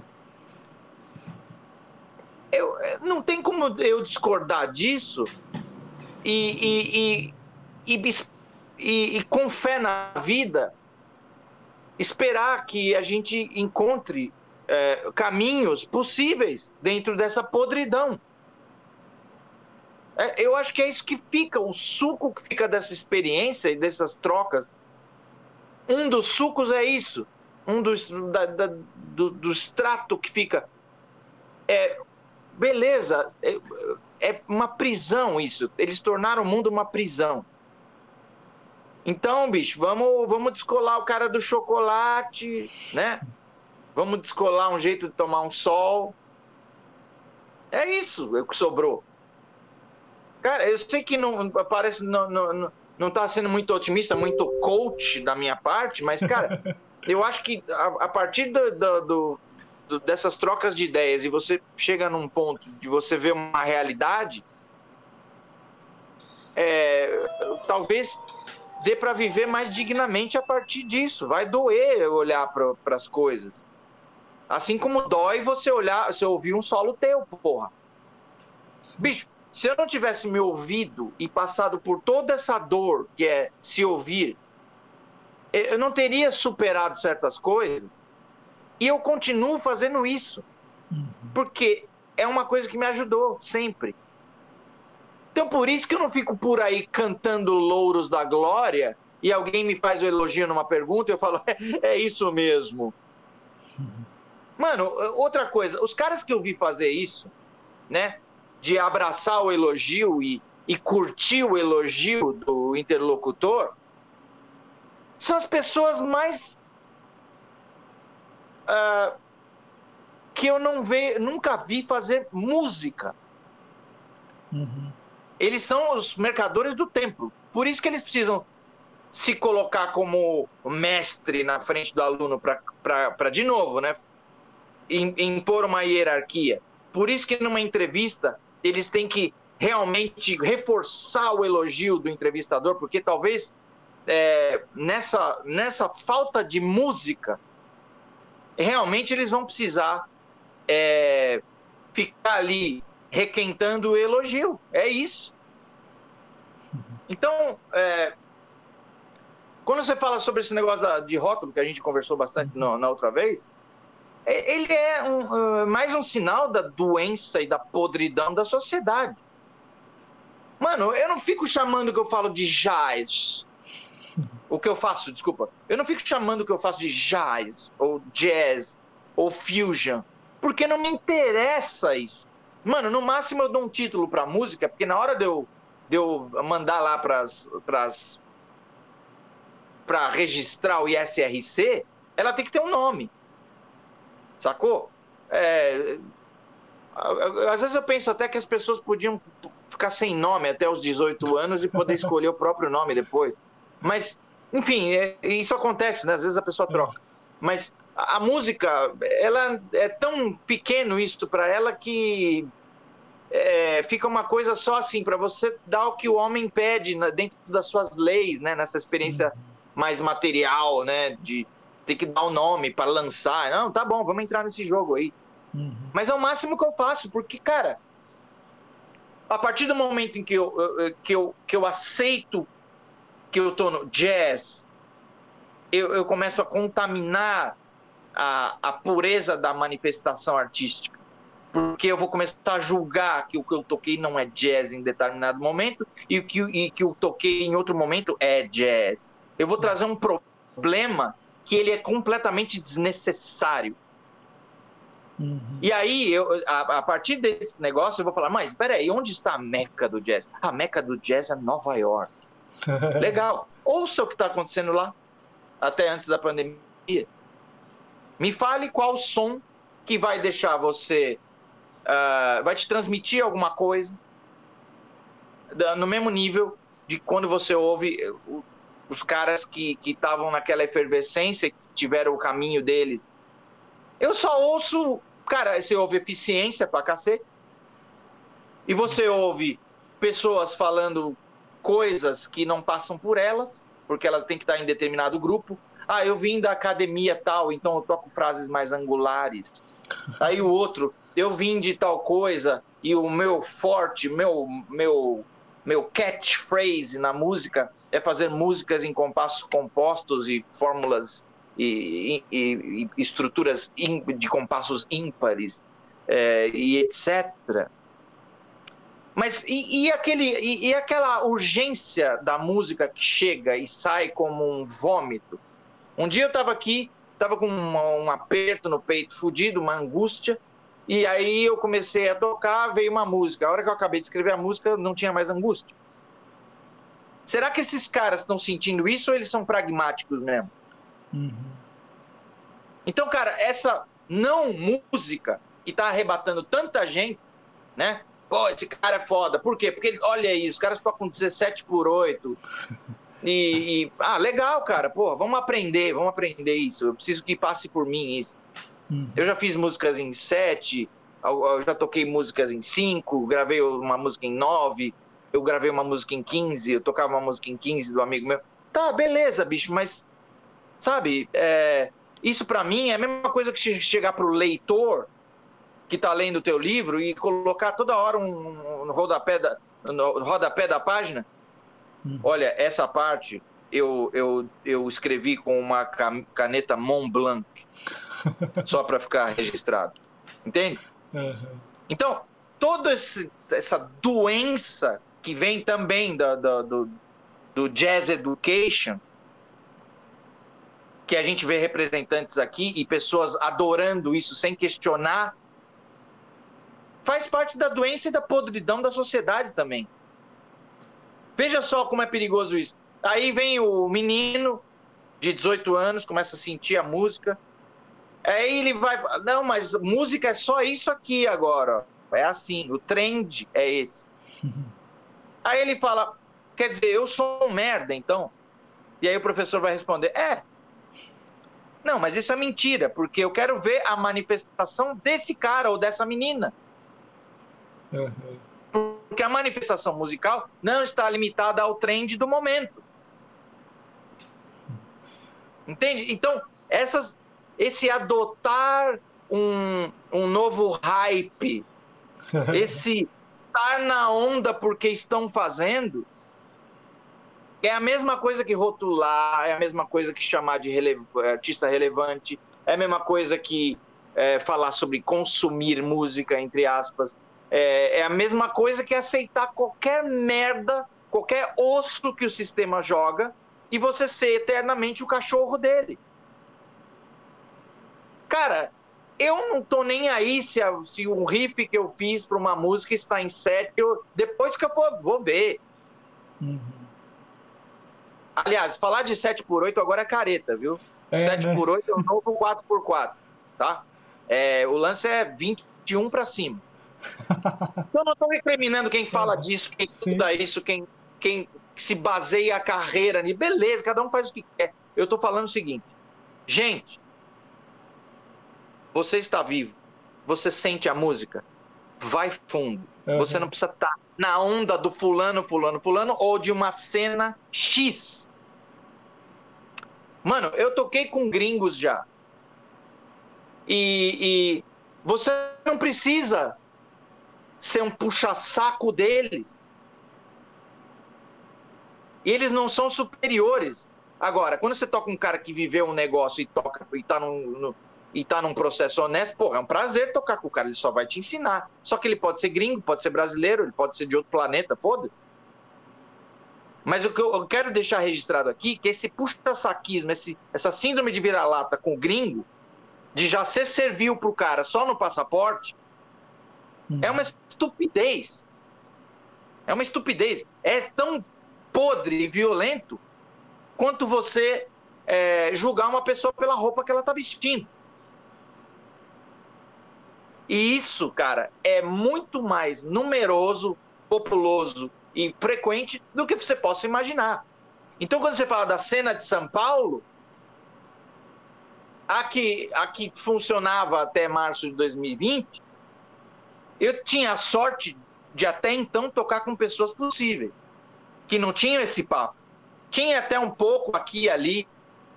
Speaker 3: eu, não tem como eu discordar disso e, e, e, e, e com fé na vida esperar que a gente encontre é, caminhos possíveis dentro dessa podridão. É, eu acho que é isso que fica, o suco que fica dessa experiência e dessas trocas. Um dos sucos é isso. Um dos da, da, do, do extrato que fica. É, beleza, é, é uma prisão isso. Eles tornaram o mundo uma prisão. Então, bicho, vamos, vamos descolar o cara do chocolate, né? Vamos descolar um jeito de tomar um sol. É isso é o que sobrou. Cara, eu sei que não parece não, não, não tá sendo muito otimista, muito coach da minha parte, mas, cara, eu acho que a, a partir do, do, do, dessas trocas de ideias e você chega num ponto de você ver uma realidade, é, talvez dê para viver mais dignamente a partir disso. Vai doer olhar para as coisas. Assim como dói você olhar, você ouvir um solo teu, porra. Bicho, se eu não tivesse me ouvido e passado por toda essa dor que é se ouvir, eu não teria superado certas coisas. E eu continuo fazendo isso. Uhum. Porque é uma coisa que me ajudou sempre. Então por isso que eu não fico por aí cantando louros da glória e alguém me faz o um elogio numa pergunta eu falo, é, é isso mesmo. Mano, outra coisa, os caras que eu vi fazer isso, né? de abraçar o elogio e, e curtir o elogio do interlocutor, são as pessoas mais uh, que eu não ve, nunca vi fazer música. Uhum. Eles são os mercadores do templo. Por isso que eles precisam se colocar como mestre na frente do aluno para, de novo, né, impor uma hierarquia. Por isso que numa entrevista eles têm que realmente reforçar o elogio do entrevistador, porque talvez é, nessa, nessa falta de música, realmente eles vão precisar é, ficar ali requentando o elogio. É isso. Então, é, quando você fala sobre esse negócio da, de rótulo, que a gente conversou bastante no, na outra vez, é, ele é um, uh, mais um sinal da doença e da podridão da sociedade. Mano, eu não fico chamando o que eu falo de jazz. O que eu faço, desculpa. Eu não fico chamando o que eu faço de jazz, ou jazz, ou fusion. Porque não me interessa isso. Mano, no máximo eu dou um título pra música, porque na hora de eu, de eu mandar lá pras, pras, pra registrar o ISRC, ela tem que ter um nome. Sacou? É, às vezes eu penso até que as pessoas podiam ficar sem nome até os 18 anos e poder escolher o próprio nome depois. Mas, enfim, é, isso acontece, né? Às vezes a pessoa troca. Mas a, música, ela é tão pequeno isso para ela que é, fica uma coisa só assim, para você dar o que o homem pede dentro das suas leis, né? Nessa experiência mais material, né? De, tem que dar o um nome para lançar. Não, tá bom, vamos entrar nesse jogo aí. Uhum. Mas é o máximo que eu faço, porque, cara, a partir do momento em que eu, que eu, que eu aceito que eu tô no jazz, eu, eu começo a contaminar a, a pureza da manifestação artística. Porque eu vou começar a julgar que o que eu toquei não é jazz em determinado momento e que, e que eu toquei em outro momento é jazz. Eu vou trazer um problema que ele é completamente desnecessário. Uhum. E aí, eu, a, a, partir desse negócio, eu vou falar, mas espera aí, onde está a meca do jazz? A meca do jazz é Nova York. Legal. Ouça o que está acontecendo lá, até antes da pandemia. Me fale qual som que vai deixar você uh, vai te transmitir alguma coisa no mesmo nível de quando você ouve os caras que estavam naquela efervescência, que tiveram o caminho deles. Eu só ouço, cara, você ouve eficiência pra cacete, e você ouve pessoas falando coisas que não passam por elas, porque elas têm que estar em determinado grupo. Ah, eu vim da academia tal, então eu toco frases mais angulares. Aí o outro, eu vim de tal coisa e o meu forte, meu meu meu catchphrase na música é fazer músicas em compassos compostos e fórmulas e, e, e estruturas de compassos ímpares é, e etc. Mas e, e aquele, e, e, aquela urgência da música que chega e sai como um vômito? Um dia eu estava aqui, estava com uma, um aperto no peito fudido, uma angústia, e aí eu comecei a tocar, veio uma música. A hora que eu acabei de escrever a música, não tinha mais angústia. Será que esses caras estão sentindo isso ou eles são pragmáticos mesmo? Uhum. Então, cara, essa não música que está arrebatando tanta gente, né? Pô, esse cara é foda. Por quê? Porque, olha aí, os caras tocam 17 por 8. E, e, ah, legal, cara. Pô, vamos aprender, vamos aprender isso. Eu preciso que passe por mim isso. Hum. Eu já fiz músicas em 7, eu já toquei músicas em 5, gravei uma música em 9, eu gravei uma música em 15, eu tocava uma música em 15 do amigo meu. Tá, beleza, bicho, mas sabe, é, isso para mim é a mesma coisa que chegar pro leitor que está lendo o teu livro e colocar toda hora um, um rodapé, da, no rodapé da página. Hum. Olha, essa parte eu, eu, eu escrevi com uma caneta Mont Blanc, só para ficar registrado. Entende? Uhum. Então, toda essa doença que vem também do, do, do, do Jazz Education, que a gente vê representantes aqui e pessoas adorando isso sem questionar faz parte da doença e da podridão da sociedade também. Veja só como é perigoso isso. Aí vem o menino de 18 anos, começa a sentir a música. Aí ele vai. Não, mas música é só isso aqui agora. É assim, o trend é esse. Aí ele fala: quer dizer, eu sou um merda, então? E aí o professor vai responder: é. Não, mas isso é mentira, porque eu quero ver a manifestação desse cara ou dessa menina. Uhum. Porque a manifestação musical não está limitada ao trend do momento. Entende? Então, essas, esse adotar um, um novo hype, esse estar na onda porque estão fazendo, é a mesma coisa que rotular, é a mesma coisa que chamar de rele artista relevante, é a mesma coisa que é, falar sobre consumir música, entre aspas. É, é a mesma coisa que aceitar qualquer merda, qualquer osso que o sistema joga e você ser eternamente o cachorro dele. Cara, eu não tô nem aí se, a, se um riff que eu fiz para uma música está em 7, eu, depois que eu for, vou ver. Uhum. Aliás, falar de 7 por 8 agora é careta, viu? É, 7 né? por 8 é o novo 4 por 4 tá? É, o lance é 21 para cima. Eu não estou recriminando quem fala disso, quem estuda Sim. isso, quem, quem se baseia a carreira nisso. Beleza, cada um faz o que quer. Eu estou falando o seguinte: gente, você está vivo, você sente a música, vai fundo. Uhum. Você não precisa estar tá na onda do fulano, fulano, fulano ou de uma cena X. Mano, eu toquei com gringos já. E, e você não precisa ser um puxa-saco deles. E eles não são superiores. Agora, quando você toca um cara que viveu um negócio e toca e tá num, no, e tá num processo honesto, pô, é um prazer tocar com o cara, ele só vai te ensinar. Só que ele pode ser gringo, pode ser brasileiro, ele pode ser de outro planeta, foda-se. Mas o que eu quero deixar registrado aqui, que esse puxa-saquismo, essa síndrome de vira-lata com o gringo, de já ser servil pro cara só no passaporte, Hum. É uma estupidez. É uma estupidez. É tão podre e violento quanto você é, julgar uma pessoa pela roupa que ela está vestindo. E isso, cara, é muito mais numeroso, populoso e frequente do que você possa imaginar. Então, quando você fala da cena de São Paulo, a que, a que funcionava até março de 2020, eu tinha a sorte de até então tocar com pessoas possíveis, que não tinham esse papo. Tinha até um pouco aqui e ali,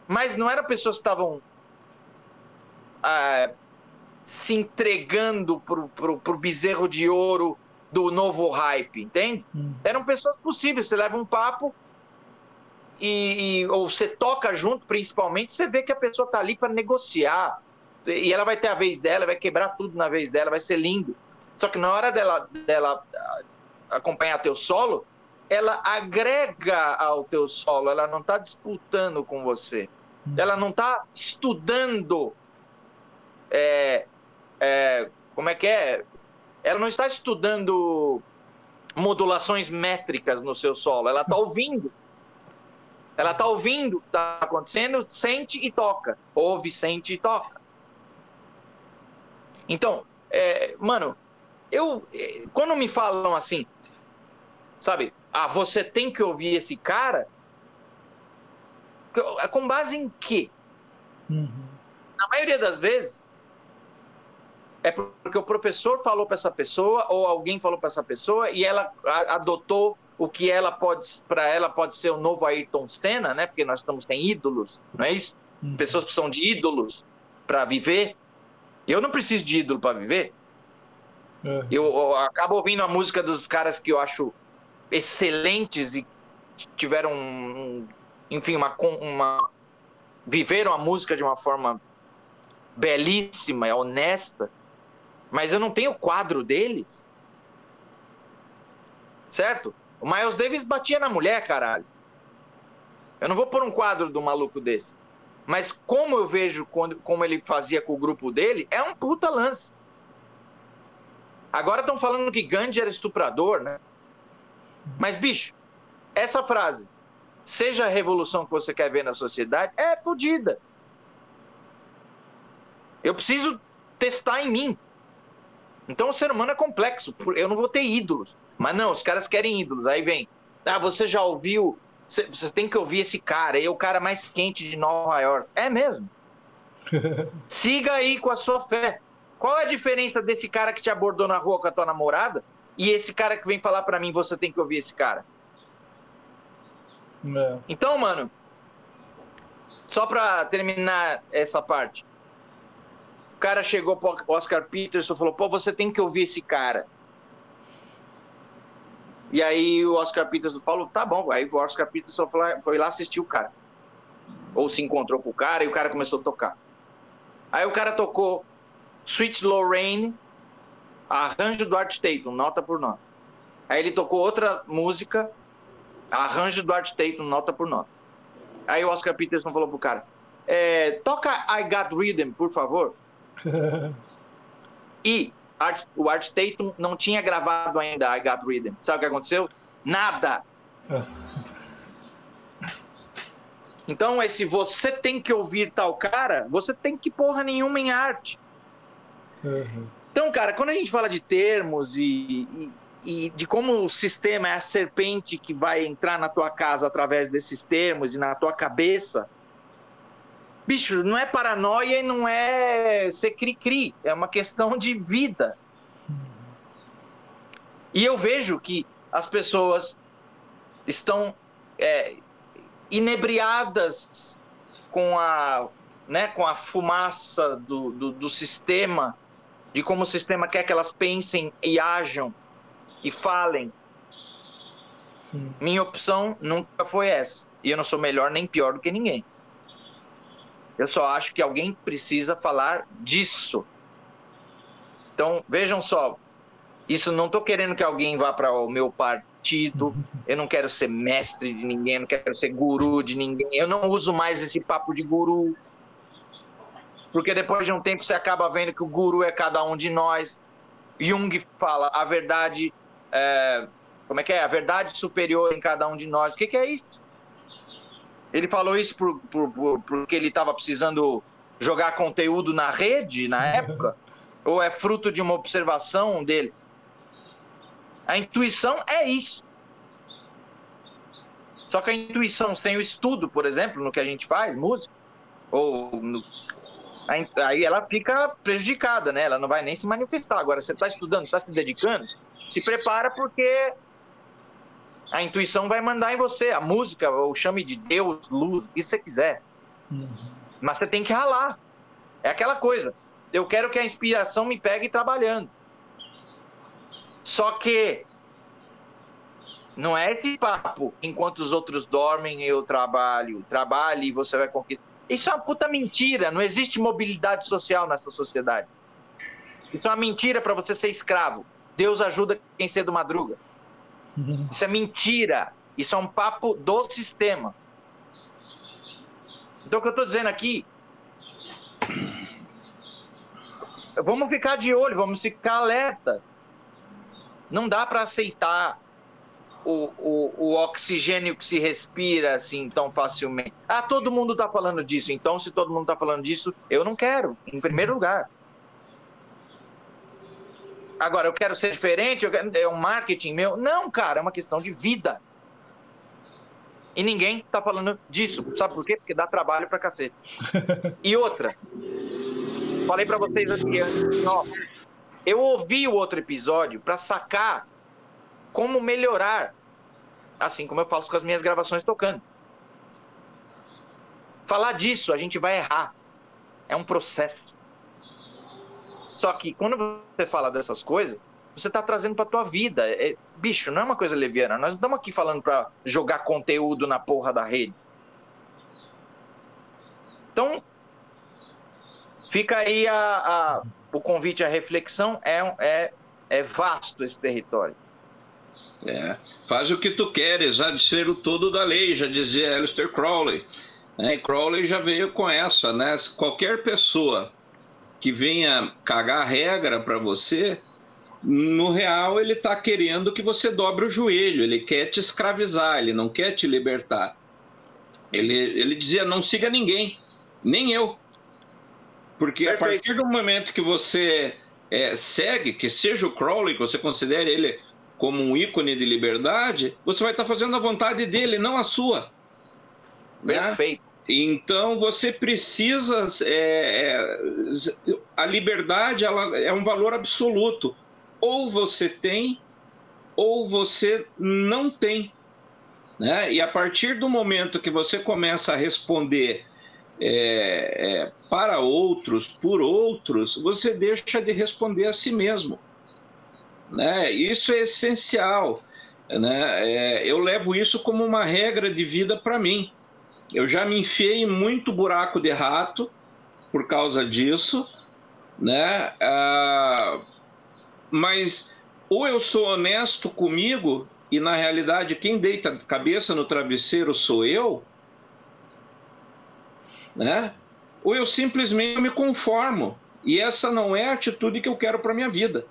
Speaker 3: mas não eram pessoas que estavam ah, se entregando pro, pro, pro bezerro de ouro do novo hype, entende? Hum. Eram pessoas possíveis. Você leva um papo e, e, ou você toca junto, principalmente, você vê que a pessoa tá ali para negociar e ela vai ter a vez dela, vai quebrar tudo na vez dela, vai ser lindo. Só que na hora dela, dela ah, acompanhar teu solo, ela agrega ao teu solo, ela não está disputando com você, hum. ela não está estudando é, é, como é que é? Ela não está estudando modulações métricas no seu solo, ela está ouvindo. Ela está ouvindo o que está acontecendo, sente e toca. Ouve, sente e toca. Então, é, mano, eu é, quando me falam assim, sabe, ah, você tem que ouvir esse cara, com base em quê? Uhum. Na maioria das vezes, é porque o professor falou para essa pessoa ou alguém falou para essa pessoa e ela adotou o que ela pode para ela pode ser o novo Ayrton Senna, né? Porque nós estamos sem ídolos, não é isso? Hum. Pessoas precisam de ídolos para viver. Eu não preciso de ídolo para viver. É. Eu, eu, acabo ouvindo a música dos caras que eu acho excelentes e tiveram, um, enfim, uma, uma viveram a música de uma forma belíssima, honesta mas eu não tenho quadro deles. Certo? O Miles Davis batia na mulher, caralho. Eu não vou pôr um quadro do maluco desse. Mas como eu vejo quando, como ele fazia com o grupo dele, é um puta lance. Agora estão falando que Gandhi era estuprador, né? Mas, bicho, essa frase, seja a revolução que você quer ver na sociedade, é fodida. Eu preciso testar em mim. Então o ser humano é complexo. Eu não vou ter ídolos. Mas não, os caras querem ídolos. Aí vem, ah, você já ouviu? Você, você tem que ouvir esse cara. Ele é o cara mais quente de Nova York. É mesmo. Siga aí com a sua fé. Qual é a diferença desse cara que te abordou na rua com a tua namorada e esse cara que vem falar para mim, você tem que ouvir esse cara? É. Então, mano, só pra terminar essa parte cara chegou pro Oscar Peterson e falou: pô, você tem que ouvir esse cara. E aí o Oscar Peterson falou: tá bom. Aí o Oscar Peterson foi lá assistir o cara. Ou se encontrou com o cara e o cara começou a tocar. Aí o cara tocou Sweet Lorraine, arranjo do Art Tatum, nota por nota. Aí ele tocou outra música, arranjo do Art Tatum, nota por nota. Aí o Oscar Peterson falou pro cara: é, toca I Got Rhythm, por favor. e Art, o Art Tatum não tinha gravado ainda I Got Rhythm. Sabe o que aconteceu? Nada. Então, esse você tem que ouvir tal cara, você tem que porra nenhuma em arte. Uhum. Então, cara, quando a gente fala de termos e, e, e, de como o sistema é a serpente que vai entrar na tua casa através desses termos e na tua cabeça, bicho, não é paranoia e não é ser cri-cri, é uma questão de vida. E eu vejo que as pessoas estão é, inebriadas com a, né, com a fumaça do, do, do sistema, de como o sistema quer que elas pensem e ajam e falem. Sim. Minha opção nunca foi essa. E eu não sou melhor nem pior do que ninguém. Eu só acho que alguém precisa falar disso. Então, vejam só, isso não estou querendo que alguém vá para o meu partido, eu não quero ser mestre de ninguém, eu não quero ser guru de ninguém, eu não uso mais esse papo de guru, porque depois de um tempo você acaba vendo que o guru é cada um de nós. Jung fala a verdade, é, como é que é? A verdade superior em cada um de nós. O que, que é isso? Ele falou isso por, por, por, porque ele estava precisando jogar conteúdo na rede na época. Ou é fruto de uma observação dele? A intuição é isso. Só que a intuição sem o estudo, por exemplo, no que a gente faz, música, ou no, aí ela fica prejudicada, né? Ela não vai nem se manifestar. Agora, você está estudando, está se dedicando, se prepara porque a intuição vai mandar em você. A música, ou chame de Deus, luz, o que você quiser. Uhum. Mas você tem que ralar. É aquela coisa. Eu quero que a inspiração me pegue trabalhando. Só que não é esse papo, enquanto os outros dormem, eu trabalho, trabalhe e você vai conquistar. Isso é uma puta mentira. Não existe mobilidade social nessa sociedade. Isso é uma mentira para você ser escravo. Deus ajuda quem cedo madruga. Isso é mentira. Isso é um papo do sistema. Então, o que eu estou dizendo aqui. Vamos ficar de olho, vamos ficar alerta. Não dá para aceitar o, o, o oxigênio que se respira assim tão facilmente. Ah, todo mundo está falando disso, então se todo mundo está falando disso, eu não quero, em primeiro lugar. Agora, eu quero ser diferente, quero, é um marketing meu. Não, cara, é uma questão de vida. E ninguém está falando disso. Sabe por quê? Porque dá trabalho pra cacete. E outra, falei para vocês aqui antes, ó, eu ouvi o outro episódio para sacar como melhorar, assim como eu faço com as minhas gravações tocando. Falar disso, a gente vai errar. É um processo. Só que quando você fala dessas coisas, você está trazendo para tua vida. É, bicho, não é uma coisa leviana. Nós não estamos aqui falando para jogar conteúdo na porra da rede. Então, fica aí a, a o convite à reflexão. É, é, é vasto esse território.
Speaker 2: É. Faz o que tu queres, já de ser o todo da lei, já dizia Alistair Crowley. É, Crowley já veio com essa, né? Qualquer pessoa que venha cagar regra para você, no real ele está querendo que você dobre o joelho, ele quer te escravizar, ele não quer te libertar. Ele, ele dizia: não siga ninguém, nem eu. Porque Perfeito. a partir do momento que você é, segue, que seja o Crowley, que você considere ele como um ícone de liberdade, você vai estar fazendo a vontade dele, não a sua.
Speaker 3: Né? Perfeito. Né?
Speaker 2: Então você precisa. É, é, a liberdade ela é um valor absoluto. Ou você tem, ou você não tem. Né? E a partir do momento que você começa a responder é, é, para outros, por outros, você deixa de responder a si mesmo. Né? Isso é essencial. Né? É, eu levo isso como uma regra de vida para mim. Eu já me enfiei em muito buraco de rato por causa disso, né? Ah, mas ou eu sou honesto comigo e na realidade quem deita cabeça no travesseiro sou eu, né? Ou eu simplesmente me conformo e essa não é a atitude que eu quero para minha vida.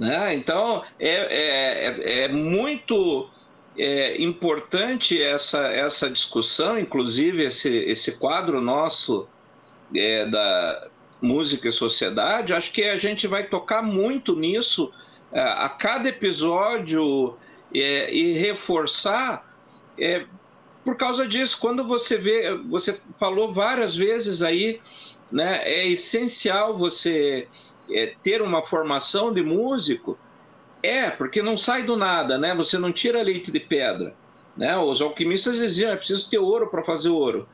Speaker 2: Né? Então, é, é, é, é muito é, importante essa, essa discussão, inclusive esse, esse quadro nosso é, da música e sociedade. Acho que a gente vai tocar muito nisso é, a cada episódio é, e reforçar. É, por causa disso, quando você vê, você falou várias vezes aí, né, é essencial você é, ter uma formação de músico, é, porque não sai do nada, né? Você não tira leite de pedra. Né? Os alquimistas diziam, é preciso ter ouro para fazer ouro.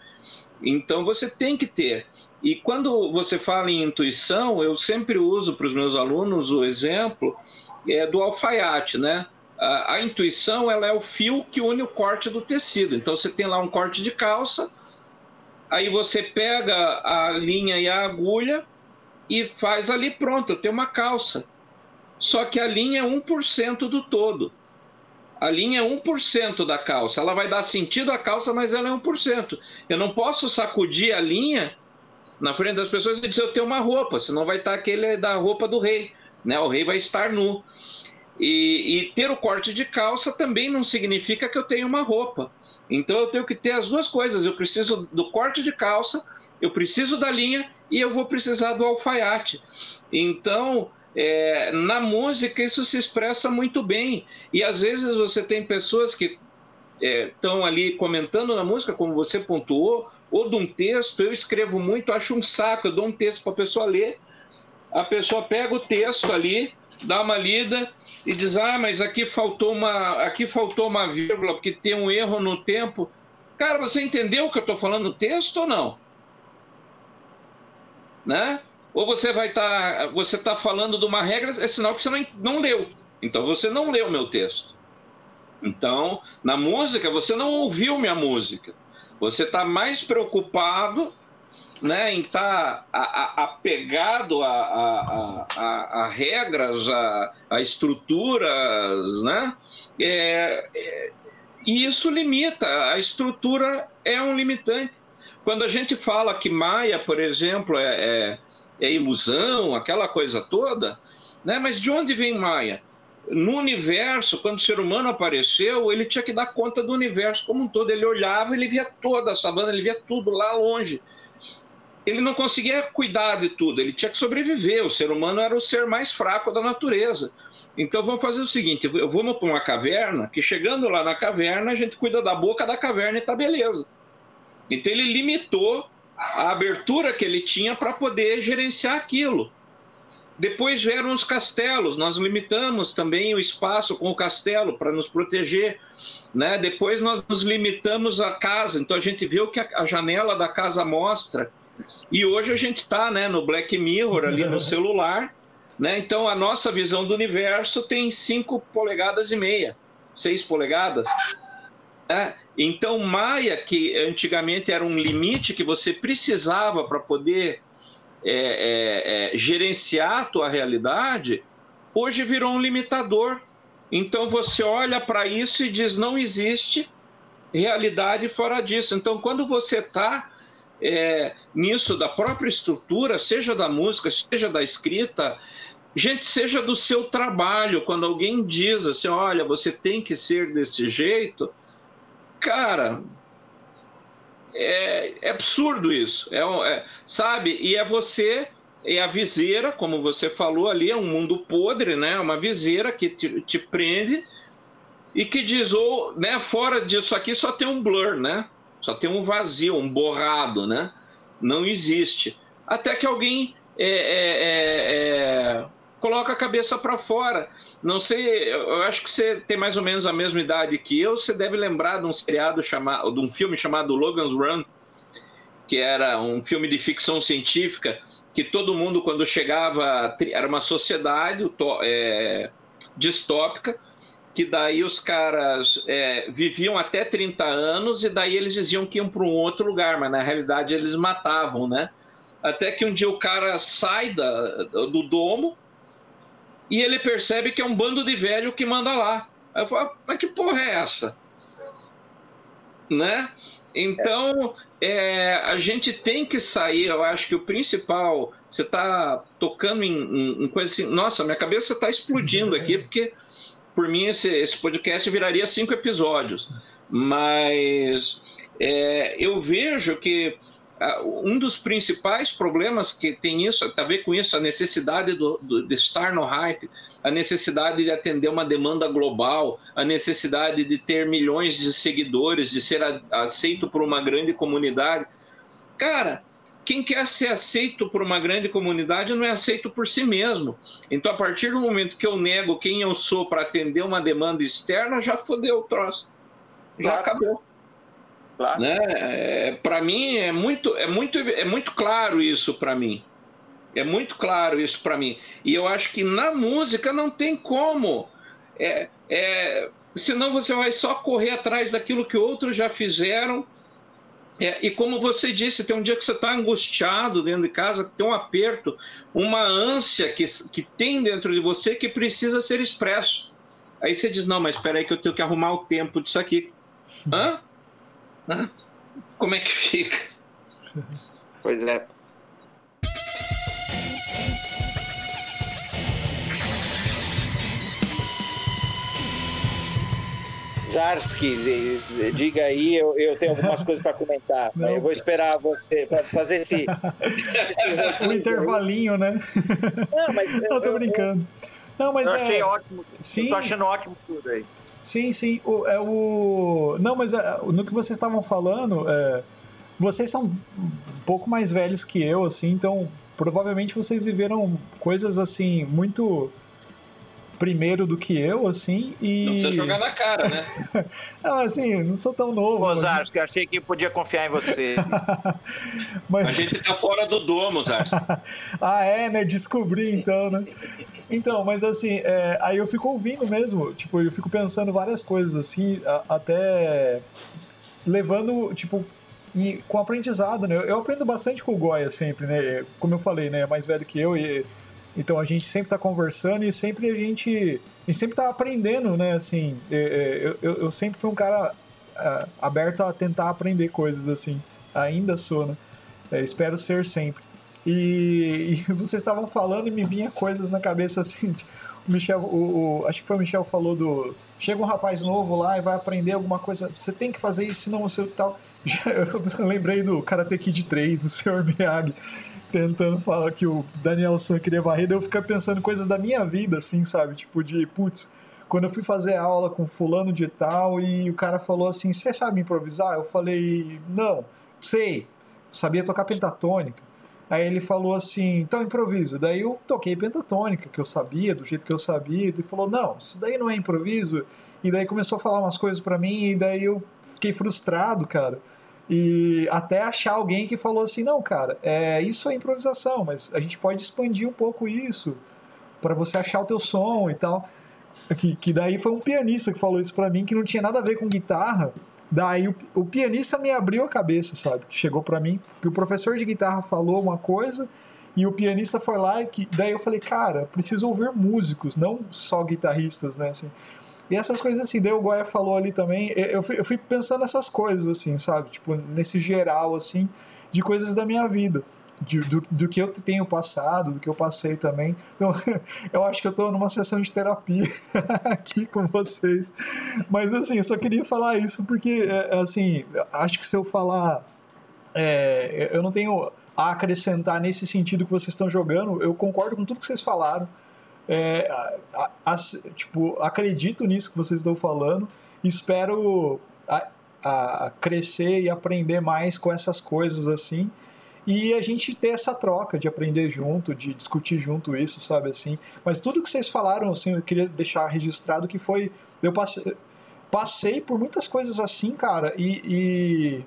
Speaker 2: Então você tem que ter. E quando você fala em intuição, eu sempre uso para os meus alunos o exemplo é, do alfaiate, né? A, a, intuição ela é o fio que une o corte do tecido. Então você tem lá um corte de calça, aí você pega a linha e a agulha, e faz ali, pronto, eu tenho uma calça. Só que a linha é 1% do todo. A linha é 1% da calça. Ela vai dar sentido à calça, mas ela é 1%. Eu não posso sacudir a linha na frente das pessoas e dizer eu tenho uma roupa, senão vai estar aquele da roupa do rei. Né? O rei vai estar nu. E, e ter o corte de calça também não significa que eu tenho uma roupa. Então eu tenho que ter as duas coisas. Eu preciso do corte de calça eu preciso da linha e eu vou precisar do alfaiate. Então, é, na música isso se expressa muito bem. E às vezes você tem pessoas que estão é, ali comentando na música, como você pontuou, ou de um texto, eu escrevo muito, acho um saco, eu dou um texto para a pessoa ler, a pessoa pega o texto ali, dá uma lida e diz: "Ah, mas aqui faltou uma, aqui faltou uma vírgula porque tem um erro no tempo". Cara, você entendeu o que eu estou falando no texto ou não? Né? Ou você vai estar, tá, você está falando de uma regra, é sinal que você não, não leu. Então você não leu meu texto. Então, na música, você não ouviu minha música. Você está mais preocupado né, em estar tá apegado a, a, a, a, regras, a, a estruturas, né? É, é, e isso limita, a estrutura é um limitante. Quando a gente fala que Maia, por exemplo, é, é, é ilusão, aquela coisa toda, né? mas de onde vem Maia? no universo, quando o ser humano apareceu, ele tinha que dar conta do universo como um todo. Ele olhava, ele via toda a savana, ele via tudo lá longe. Ele não conseguia cuidar de tudo, ele tinha que sobreviver. O ser humano era o ser mais fraco da natureza. Então vamos fazer o seguinte: vou para uma caverna, que chegando lá na caverna, a gente cuida da boca da caverna e tá beleza. Então ele limitou a abertura que ele tinha para poder gerenciar aquilo. Depois vieram os castelos, nós limitamos também o espaço com o castelo para nos proteger. Né? Depois nós nos limitamos à casa, então a gente vê o que a janela da casa mostra. E hoje a gente está né, no Black Mirror, ali no celular. Né? Então a nossa visão do universo tem 5 polegadas e meia, 6 polegadas. Né? Então Maia, que antigamente era um limite que você precisava para poder é, é, é, gerenciar a tua realidade, hoje virou um limitador. Então você olha para isso e diz: não existe realidade fora disso. Então, quando você está é, nisso da própria estrutura, seja da música, seja da escrita, gente, seja do seu trabalho, quando alguém diz assim: olha, você tem que ser desse jeito, cara, é, é absurdo isso. É, é, sabe? E é você, é a viseira, como você falou ali, é um mundo podre, né? Uma viseira que te, te prende e que diz, ou, né, fora disso aqui só tem um blur, né? Só tem um vazio, um borrado, né? Não existe. Até que alguém é, é, é, é coloca a cabeça para fora. Não sei, eu acho que você tem mais ou menos a mesma idade que eu. Você deve lembrar de um seriado chamado, de um filme chamado Logan's Run, que era um filme de ficção científica que todo mundo quando chegava era uma sociedade é, distópica que daí os caras é, viviam até 30 anos e daí eles diziam que iam para um outro lugar, mas na realidade eles matavam, né? Até que um dia o cara sai da, do domo e ele percebe que é um bando de velho que manda lá. Aí eu falo, mas que porra é essa? Né? Então, é, a gente tem que sair, eu acho que o principal, você está tocando em, em, em coisa assim, nossa, minha cabeça está explodindo aqui, porque por mim esse, esse podcast viraria cinco episódios. Mas é, eu vejo que ah, um dos principais problemas que tem isso, tem a ver com isso, a necessidade do, do, de estar no hype, a necessidade de atender uma demanda global, a necessidade de ter milhões de seguidores, de ser aceito por uma grande comunidade. Cara, quem quer ser aceito por uma grande comunidade não é aceito por si mesmo. Então, a partir do momento que eu nego quem eu sou para atender uma demanda externa, já fodeu o troço. Já claro. acabou. Claro. Né? É, para mim é muito, é muito, é muito claro isso para mim. É muito claro isso para mim. E eu acho que na música não tem como. É, é, senão você vai só correr atrás daquilo que outros já fizeram. É, e como você disse, tem um dia que você está angustiado dentro de casa, tem um aperto, uma ânsia que, que tem dentro de você que precisa ser expresso. Aí você diz: Não, mas espera aí que eu tenho que arrumar o tempo disso aqui. Hã? Né? Como é que fica?
Speaker 3: Pois é. Zarski, diga aí, eu, eu tenho algumas coisas para comentar. Não, eu vou esperar você para fazer esse,
Speaker 1: esse um intervalinho, né? Não, mas eu, eu tô brincando.
Speaker 3: Eu, não, mas eu achei é... ótimo. Sim. Eu tô achando ótimo tudo aí.
Speaker 1: Sim, sim. O, é o... Não, mas é, no que vocês estavam falando, é, vocês são um pouco mais velhos que eu, assim, então provavelmente vocês viveram coisas assim muito primeiro do que eu, assim, e...
Speaker 2: Não precisa jogar na cara, né?
Speaker 1: não, assim, não sou tão novo.
Speaker 3: Que eu achei que podia confiar em você.
Speaker 2: mas... A gente tá fora do domo, Zars.
Speaker 1: ah, é, né? Descobri, então, né? Então, mas assim, é, aí eu fico ouvindo mesmo, tipo, eu fico pensando várias coisas, assim, a, até levando, tipo, e com aprendizado, né? Eu aprendo bastante com o Goya sempre, né? Como eu falei, né? É mais velho que eu e então a gente sempre está conversando e sempre a gente, gente sempre está aprendendo, né? Assim, é, é, eu, eu, sempre fui um cara é, aberto a tentar aprender coisas assim. Ainda sou, né? É, espero ser sempre. E, e vocês estavam falando e me vinha coisas na cabeça assim. O Michel, o, o, acho que foi o Michel falou do chega um rapaz novo lá e vai aprender alguma coisa. Você tem que fazer isso, senão você tal. Eu lembrei do Karate Kid 3, do Sr. Miyagi tentando falar que o Daniel San queria varrer, eu ficar pensando coisas da minha vida, assim, sabe? Tipo, de, putz, quando eu fui fazer aula com fulano de tal e o cara falou assim, você sabe improvisar? Eu falei, não, sei, sabia tocar pentatônica. Aí ele falou assim, então improvisa. Daí eu toquei pentatônica, que eu sabia, do jeito que eu sabia. Ele falou, não, isso daí não é improviso. E daí começou a falar umas coisas para mim e daí eu fiquei frustrado, cara. E até achar alguém que falou assim: não, cara, é, isso é improvisação, mas a gente pode expandir um pouco isso para você achar o teu som e tal. Que, que daí foi um pianista que falou isso para mim, que não tinha nada a ver com guitarra. Daí o, o pianista me abriu a cabeça, sabe? Chegou para mim, que o professor de guitarra falou uma coisa e o pianista foi lá e que, daí eu falei, cara, preciso ouvir músicos, não só guitarristas, né? Assim, e essas coisas assim, daí o Goya falou ali também, eu fui, eu fui pensando nessas coisas assim, sabe? Tipo, nesse geral assim, de coisas da minha vida. De, do, do, que eu tenho passado, do que eu passei também. Então, eu acho que eu estou numa sessão de terapia aqui com vocês. Mas, assim, eu só queria falar isso porque, é, assim, acho que se eu falar. É, eu não tenho a acrescentar nesse sentido que vocês estão jogando, eu concordo com tudo que vocês falaram. É, a, a, tipo, acredito nisso que vocês estão falando, espero a, crescer e aprender mais com essas coisas assim e a gente ter essa troca de aprender junto, de discutir junto isso, sabe assim. Mas tudo que vocês falaram, assim, eu queria deixar registrado que foi eu passei, passei por muitas coisas assim, cara, e, e,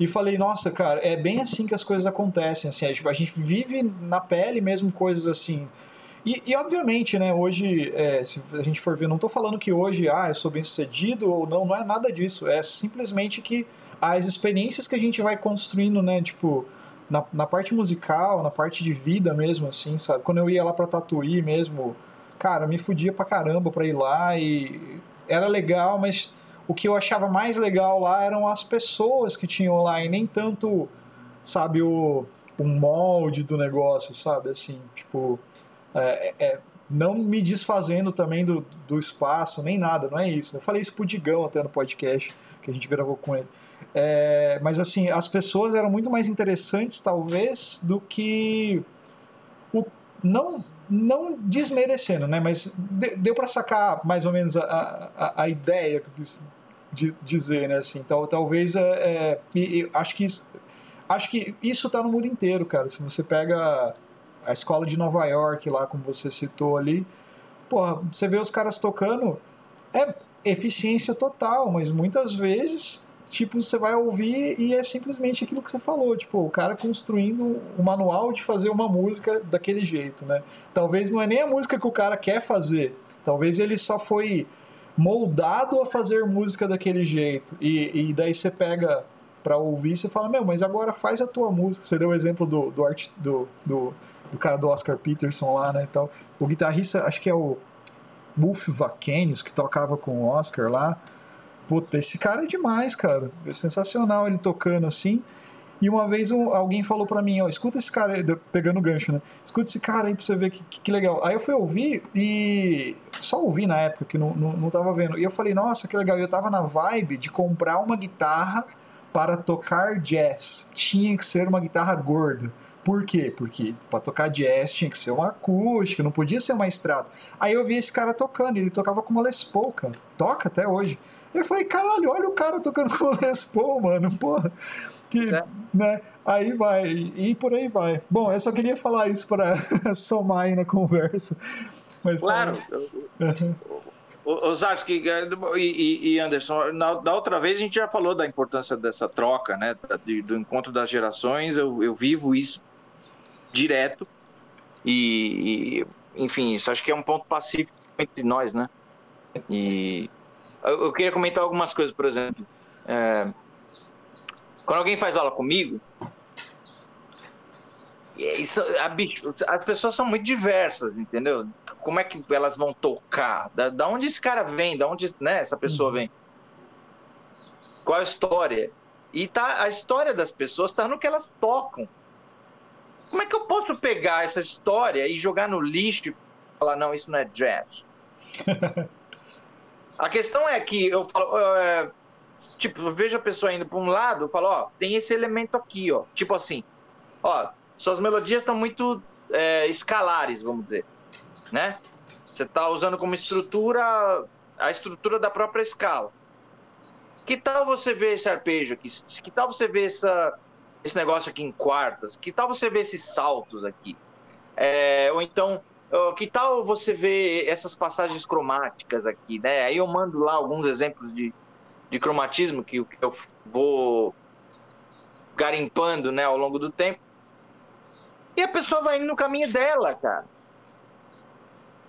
Speaker 1: e falei, nossa, cara, é bem assim que as coisas acontecem, assim, a gente vive na pele mesmo coisas assim. E, e obviamente, né, hoje, é, se a gente for ver, não estou falando que hoje, ah, eu sou bem sucedido ou não, não é nada disso. É simplesmente que as experiências que a gente vai construindo, né, tipo, na, na parte musical, na parte de vida mesmo, assim, sabe? Quando eu ia lá pra Tatuí mesmo, cara, me fudia pra caramba pra ir lá e era legal, mas o que eu achava mais legal lá eram as pessoas que tinham lá e nem tanto, sabe, o, o molde do negócio, sabe? Assim, tipo é, é, não me desfazendo também do, do espaço, nem nada, não é isso. Eu falei isso pro Digão até no podcast que a gente gravou com ele. É, mas assim, as pessoas eram muito mais interessantes, talvez, do que o. Não, não desmerecendo, né? Mas deu para sacar mais ou menos a, a, a ideia que eu quis dizer, né? Assim, então, talvez é, é acho que isso, acho que isso tá no mundo inteiro, cara. Se você pega a escola de Nova York, lá como você citou ali, porra, você vê os caras tocando, é eficiência total, mas muitas vezes, tipo, você vai ouvir e é simplesmente aquilo que você falou, tipo, o cara construindo o manual de fazer uma música daquele jeito, né? Talvez não é nem a música que o cara quer fazer, talvez ele só foi moldado a fazer música daquele jeito, e, e daí você pega para ouvir e você fala, meu, mas agora faz a tua música. Você deu o exemplo do, do, art, do, do do cara do Oscar Peterson lá, né, tal. O guitarrista, acho que é o Buff Vakenius, que tocava com o Oscar lá. Puta, esse cara é demais, cara. É sensacional ele tocando assim. E uma vez um, alguém falou para mim, ó, escuta esse cara, aí, pegando o gancho, né? Escuta esse cara aí pra você ver que, que, que, legal. Aí eu fui ouvir e só ouvi na época que não, não, não tava vendo. E eu falei, nossa, que legal. E eu tava na vibe de comprar uma guitarra para tocar jazz. Tinha que ser uma guitarra gorda. Por quê? Porque para tocar jazz tinha que ser uma acústica, não podia ser uma estrada. Aí eu vi esse cara tocando, ele tocava com uma Les Paul, cara. Toca até hoje. Eu falei, caralho, olha o cara tocando com uma Les Paul, mano, porra. Que, é. né? Aí vai, e por aí vai. Bom, eu só queria falar isso para somar aí na conversa. Mas,
Speaker 3: claro. Osarski e, Anderson, na, da outra vez a gente já falou da importância dessa troca, né? Do encontro das gerações. Eu, eu vivo isso direto. E, e, enfim, isso acho que é um ponto pacífico entre nós, né? E eu, eu queria comentar algumas coisas, por exemplo. É, quando alguém faz aula comigo, isso, bicho, as pessoas são muito diversas, entendeu? Como é que elas vão tocar? Da, da onde esse cara vem? Da onde né, essa pessoa uhum. vem? Qual a história? E tá, a história das pessoas está no que elas tocam. Como é que eu posso pegar essa história e jogar no lixo e falar, não, isso não é jazz? a questão é que eu falo, é, tipo, eu vejo a pessoa indo para um lado, eu falo, ó, tem esse elemento aqui, ó. Tipo assim, ó, suas melodias estão muito é, escalares, vamos dizer, né? Você está usando como estrutura a estrutura da própria escala. Que tal você ver esse arpejo aqui? Que tal você ver essa, esse negócio aqui em quartas? Que tal você ver esses saltos aqui? É, ou então, que tal você ver essas passagens cromáticas aqui, né? Aí eu mando lá alguns exemplos de, de cromatismo que, que eu vou garimpando, né, ao longo do tempo. E a pessoa vai indo no caminho dela, cara.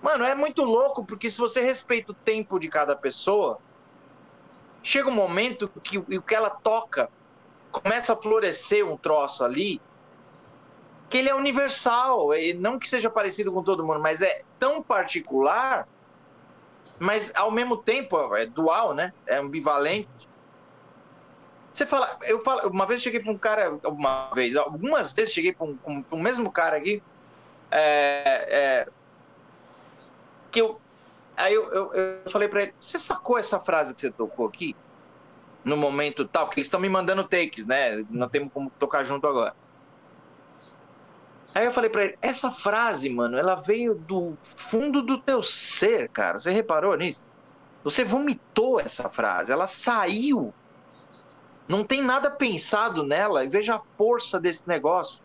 Speaker 3: Mano, é muito louco, porque se você respeita o tempo de cada pessoa, chega um momento que o que ela toca começa a florescer um troço ali que ele é universal, não que seja parecido com todo mundo, mas é tão particular, mas ao mesmo tempo é dual, né? É ambivalente. Você fala, eu falo, uma vez cheguei para um cara, uma vez, algumas vezes cheguei para um, um, um, mesmo cara aqui, é, é, que eu, aí eu, eu, eu falei para ele, você sacou essa frase que você tocou aqui? No momento tal, porque eles estão me mandando takes, né? Não temos como tocar junto agora. Aí eu falei para ele, essa frase, mano, ela veio do fundo do teu ser, cara. Você reparou nisso? Você vomitou essa frase, ela saiu. Não tem nada pensado nela e veja a força desse negócio.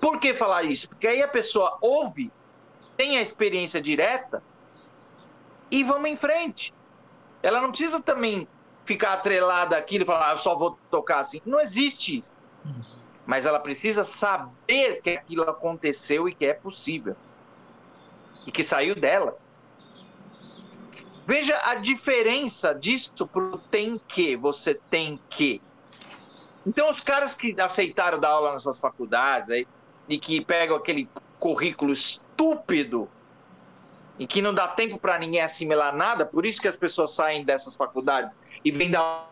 Speaker 3: Por que falar isso? Porque aí a pessoa ouve, tem a experiência direta e vamos em frente. Ela não precisa também ficar atrelada àquilo e falar, ah, eu só vou tocar assim. Não existe isso. Mas ela precisa saber que aquilo aconteceu e que é possível. E que saiu dela. Veja a diferença disso pro tem que, você tem que. Então, os caras que aceitaram dar aula nas suas faculdades aí, e que pegam aquele currículo estúpido em que não dá tempo para ninguém assimilar nada, por isso que as pessoas saem dessas faculdades e vêm dar,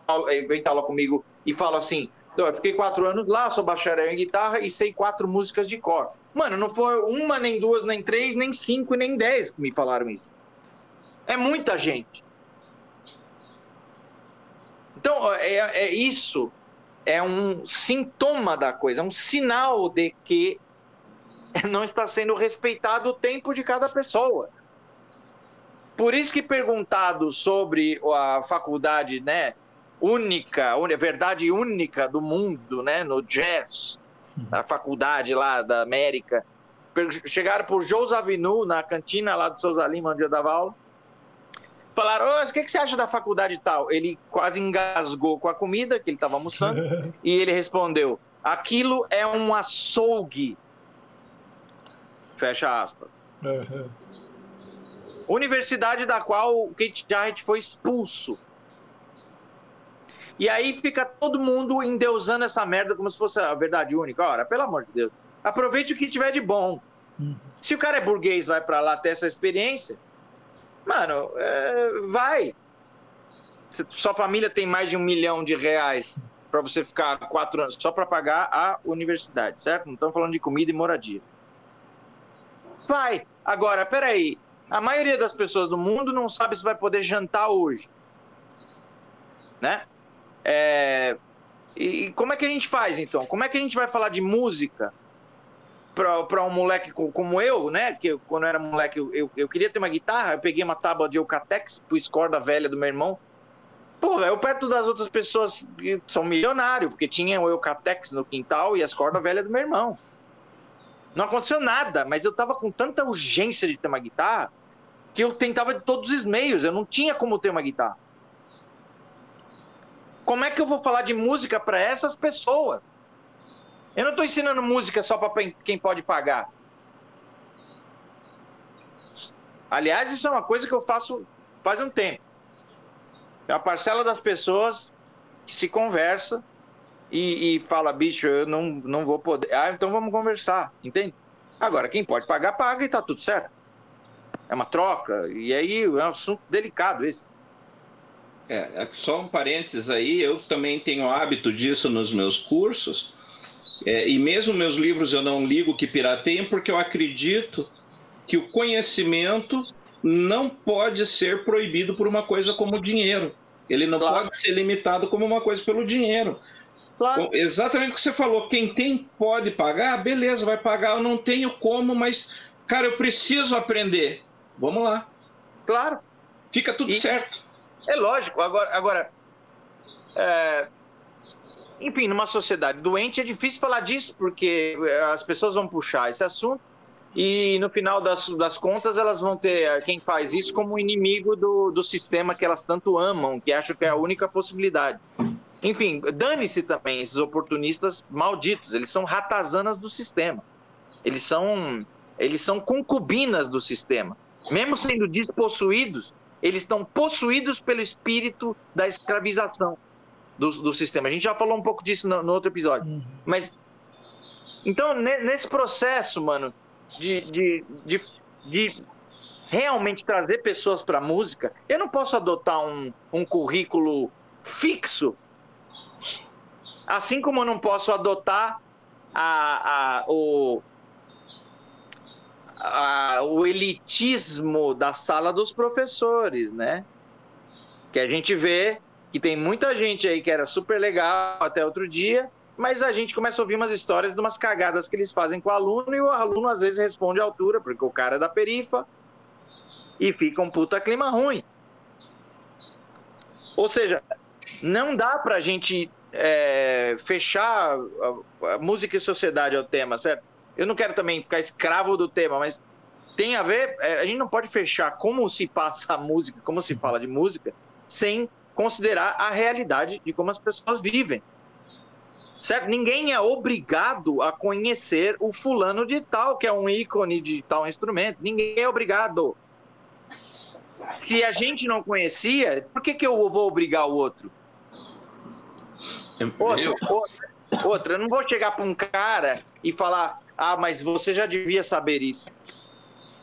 Speaker 3: vem dar aula comigo e falam assim: eu fiquei quatro anos lá, sou bacharel em guitarra e sei quatro músicas de cor. Mano, não foi uma, nem duas, nem três, nem cinco, nem dez que me falaram isso. É muita gente. Então, é, é isso é um sintoma da coisa, é um sinal de que não está sendo respeitado o tempo de cada pessoa. Por isso que perguntado sobre a faculdade, né, única, verdade única do mundo, né, no jazz, a faculdade lá da América, chegaram por José Avinu, na cantina lá do Souza Lima, onde eu dava aula, falaram, oh, o que, que você acha da faculdade tal? Ele quase engasgou com a comida que ele estava almoçando, e ele respondeu, aquilo é um açougue. Fecha aspas. Uhum universidade da qual o Kate Jarrett foi expulso. E aí fica todo mundo endeusando essa merda como se fosse a verdade única. Ora, pelo amor de Deus, aproveite o que tiver de bom. Uhum. Se o cara é burguês vai para lá ter essa experiência, mano, é, vai. Se sua família tem mais de um milhão de reais para você ficar quatro anos só para pagar a universidade, certo? Não estamos falando de comida e moradia. Vai. Agora, peraí. A maioria das pessoas do mundo não sabe se vai poder jantar hoje. Né? É... E como é que a gente faz, então? Como é que a gente vai falar de música para um moleque como eu, né? Que eu, quando eu era moleque, eu, eu, eu, queria ter uma guitarra, eu peguei uma tábua de Eucatex, pus corda velha do meu irmão. Pô, eu perto das outras pessoas que são milionários, porque tinha o Eucatex no quintal e as cordas velhas do meu irmão. Não aconteceu nada, mas eu tava com tanta urgência de ter uma guitarra que eu tentava de todos os meios, eu não tinha como ter uma guitarra. Como é que eu vou falar de música para essas pessoas? Eu não estou ensinando música só para quem pode pagar. Aliás, isso é uma coisa que eu faço faz um tempo. É uma parcela das pessoas que se conversa e, e, fala, bicho, eu não, não vou poder. Ah, então vamos conversar, entende? Agora, quem pode pagar, paga e tá tudo certo. É uma troca, e aí é um assunto delicado esse.
Speaker 2: É, só um parênteses aí, eu também tenho hábito disso nos meus cursos, é, e mesmo meus livros eu não ligo que pirateiem, porque eu acredito que o conhecimento não pode ser proibido por uma coisa como dinheiro. Ele não claro. pode ser limitado como uma coisa pelo dinheiro. Exatamente o que você falou. Quem tem pode pagar, beleza, vai pagar. Eu não tenho como, mas, cara, eu preciso aprender. Vamos lá.
Speaker 3: Claro.
Speaker 2: Fica tudo e certo.
Speaker 3: É lógico. Agora, agora é, enfim, numa sociedade doente é difícil falar disso, porque eh, as pessoas vão puxar esse assunto e no final das, das contas elas vão ter eh, quem faz isso como inimigo do, do sistema que elas tanto amam, que acham que é a única possibilidade. Enfim, dane-se também esses oportunistas malditos, eles são ratazanas do sistema. Eles são, eles são concubinas do sistema. Mesmo sendo despossuídos, eles estão possuídos pelo espírito da escravização do, do sistema. A gente já falou um pouco disso no, no outro episódio. Uhum. Mas. Então, nesse processo, mano, de, de, de, de realmente trazer pessoas para a música, eu não posso adotar um, um currículo fixo, assim como eu não posso adotar a, a, o, a, o elitismo da sala dos professores, né? Que a gente vê que tem muita gente aí que era super legal até outro dia, mas a gente começa a ouvir umas histórias de umas cagadas que eles fazem com o aluno e o aluno às vezes responde à altura, porque o cara é da perifa e fica um puta clima ruim. Ou seja, não dá pra gente é, fechar a, a música e sociedade ao tema, certo? Eu não quero também ficar escravo do tema, mas tem a ver, é, a gente não pode fechar como se passa a música, como se fala de música, sem considerar a realidade de como as pessoas vivem. Certo? Ninguém é obrigado a conhecer o fulano de tal, que é um ícone de tal instrumento. Ninguém é obrigado. Se a gente não conhecia, por que, que eu vou obrigar o outro? Outra, outra, outra, eu não vou chegar para um cara e falar: ah, mas você já devia saber isso.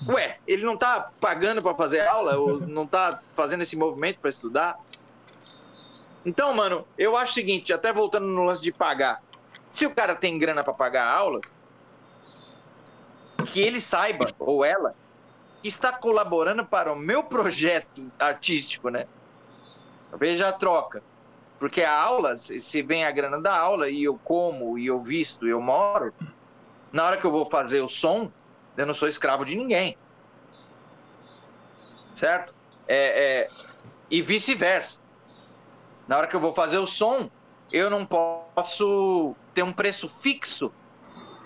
Speaker 3: Ué, ele não está pagando para fazer aula, ou não está fazendo esse movimento para estudar? Então, mano, eu acho o seguinte, até voltando no lance de pagar. Se o cara tem grana para pagar a aula, que ele saiba, ou ela, que está colaborando para o meu projeto artístico, né? Veja a troca. Porque a aula, se vem a grana da aula e eu como, e eu visto, e eu moro, na hora que eu vou fazer o som, eu não sou escravo de ninguém. Certo? É, é, e vice-versa. Na hora que eu vou fazer o som, eu não posso ter um preço fixo.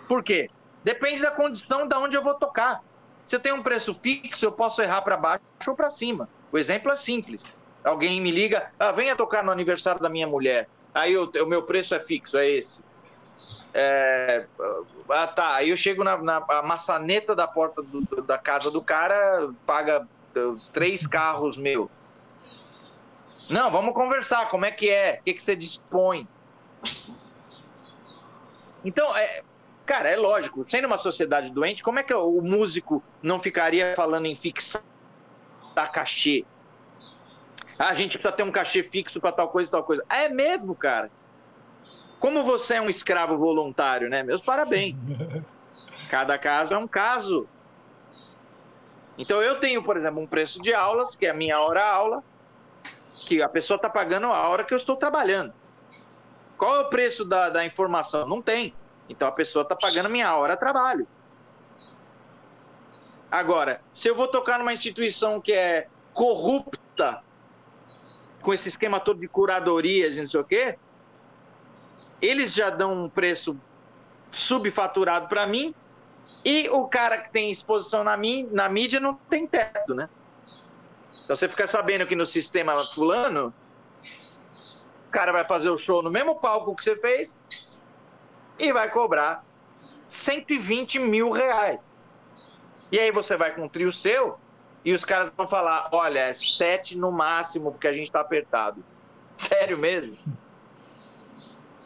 Speaker 3: Por quê? Depende da condição da onde eu vou tocar. Se eu tenho um preço fixo, eu posso errar para baixo ou para cima. O exemplo é simples. Alguém me liga, ah, venha tocar no aniversário da minha mulher. Aí o meu preço é fixo, é esse. É, ah, tá. Aí eu chego na, na maçaneta da porta do, da casa do cara, paga três carros meus. Não, vamos conversar. Como é que é? O que, que você dispõe? Então, é, cara, é lógico. Sendo uma sociedade doente, como é que o músico não ficaria falando em fixar cachê? Ah, a gente precisa ter um cachê fixo para tal coisa e tal coisa. É mesmo, cara. Como você é um escravo voluntário, né? Meus parabéns. Cada caso é um caso. Então eu tenho, por exemplo, um preço de aulas, que é a minha hora-aula, que a pessoa está pagando a hora que eu estou trabalhando. Qual é o preço da, da informação? Não tem. Então a pessoa está pagando a minha hora de trabalho. Agora, se eu vou tocar numa instituição que é corrupta, com esse esquema todo de curadorias e não sei o quê, eles já dão um preço subfaturado para mim e o cara que tem exposição na, mim, na mídia não tem teto, né? Então você fica sabendo que no sistema fulano, o cara vai fazer o show no mesmo palco que você fez e vai cobrar 120 mil reais. E aí você vai com um trio seu e os caras vão falar: olha, é sete no máximo, porque a gente tá apertado. Sério mesmo?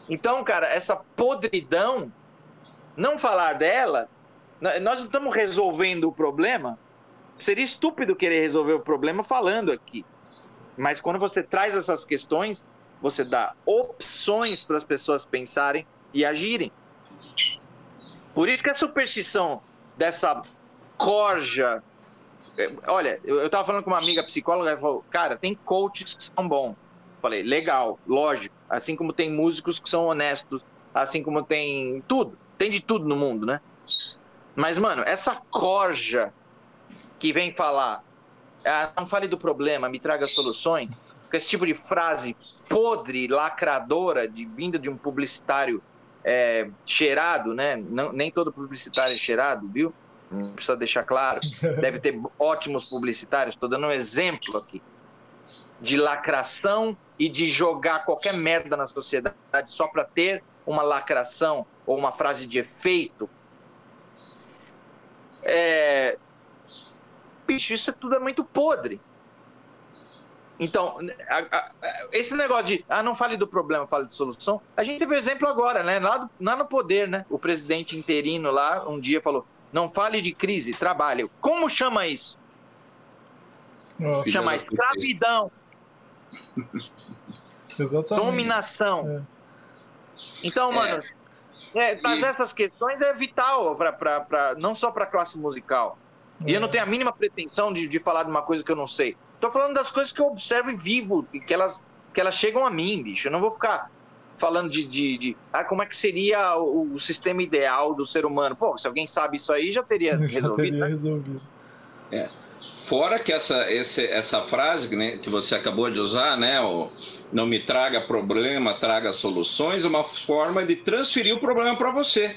Speaker 3: Então, cara, essa podridão, não falar dela nós não estamos resolvendo o problema. Seria estúpido querer resolver o problema falando aqui. Mas quando você traz essas questões, você dá opções para as pessoas pensarem e agirem. Por isso que a superstição dessa corja. Olha, eu estava falando com uma amiga psicóloga, ela falou: Cara, tem coaches que são bons. Falei: Legal, lógico. Assim como tem músicos que são honestos, assim como tem tudo. Tem de tudo no mundo, né? Mas, mano, essa corja que vem falar, ah, não fale do problema, me traga soluções, com esse tipo de frase podre, lacradora, de vinda de um publicitário é, cheirado, né? Não, nem todo publicitário é cheirado, viu? Precisa deixar claro. Deve ter ótimos publicitários. Estou dando um exemplo aqui de lacração e de jogar qualquer merda na sociedade só para ter uma lacração ou uma frase de efeito é... Bicho, isso tudo é muito podre. Então, a, a, esse negócio de ah, não fale do problema, fale de solução. A gente teve um exemplo agora, né? Lá, do, lá no poder, né? O presidente interino lá um dia falou: não fale de crise, trabalho. Como chama isso? Oh, chama escravidão.
Speaker 1: Exatamente.
Speaker 3: Dominação. É. Então, mano, é. É, trazer e... essas questões é vital, pra, pra, pra não só para a classe musical. É. E eu não é. tenho a mínima pretensão de, de falar de uma coisa que eu não sei. Estou falando das coisas que eu observo e vivo, e que elas, que elas chegam a mim, bicho. Eu não vou ficar falando de, de, de ah, como é que seria o, o, sistema ideal do ser humano. Pô, se alguém sabe isso aí, já teria já resolvido. Teria né? resolvido.
Speaker 2: É. Fora que essa, esse, essa frase né, que você acabou de usar, né? O não me traga problema, traga soluções, é uma forma de transferir o problema para você.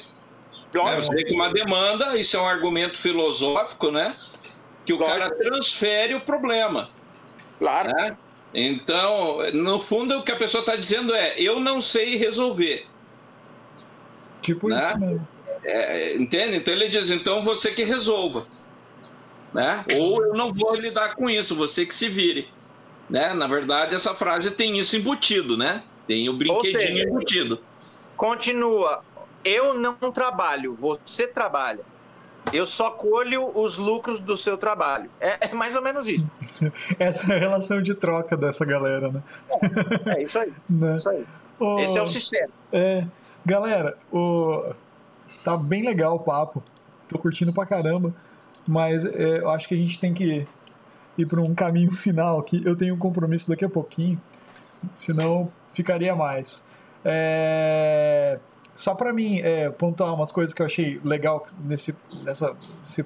Speaker 2: Né? Você tem uma demanda, isso é um argumento filosófico, né? Que o cara transfere o problema.
Speaker 3: Claro. Né?
Speaker 2: Então, no fundo, o que a pessoa está dizendo é: eu não sei resolver.
Speaker 1: Tipo né? isso mesmo.
Speaker 2: É, entende? Então ele diz: então você que resolva. Né? Ou eu não vou lidar com isso, você que se vire. Né? Na verdade, essa frase tem isso embutido, né? Tem o brinquedinho seja, embutido.
Speaker 3: Continua. Eu não trabalho, você trabalha. Eu só colho os lucros do seu trabalho. É, é mais ou menos isso.
Speaker 1: Essa é a relação de troca dessa galera, né?
Speaker 3: É, é isso aí. né? Isso aí. Oh, Esse é o sistema.
Speaker 1: É, galera, tá bem legal o papo. Tô curtindo pra caramba. Mas é, eu acho que a gente tem que ir para um caminho final que eu tenho um compromisso daqui a pouquinho, senão ficaria mais. É... Só para mim é, pontuar umas coisas que eu achei legal nesse, nessa, nesse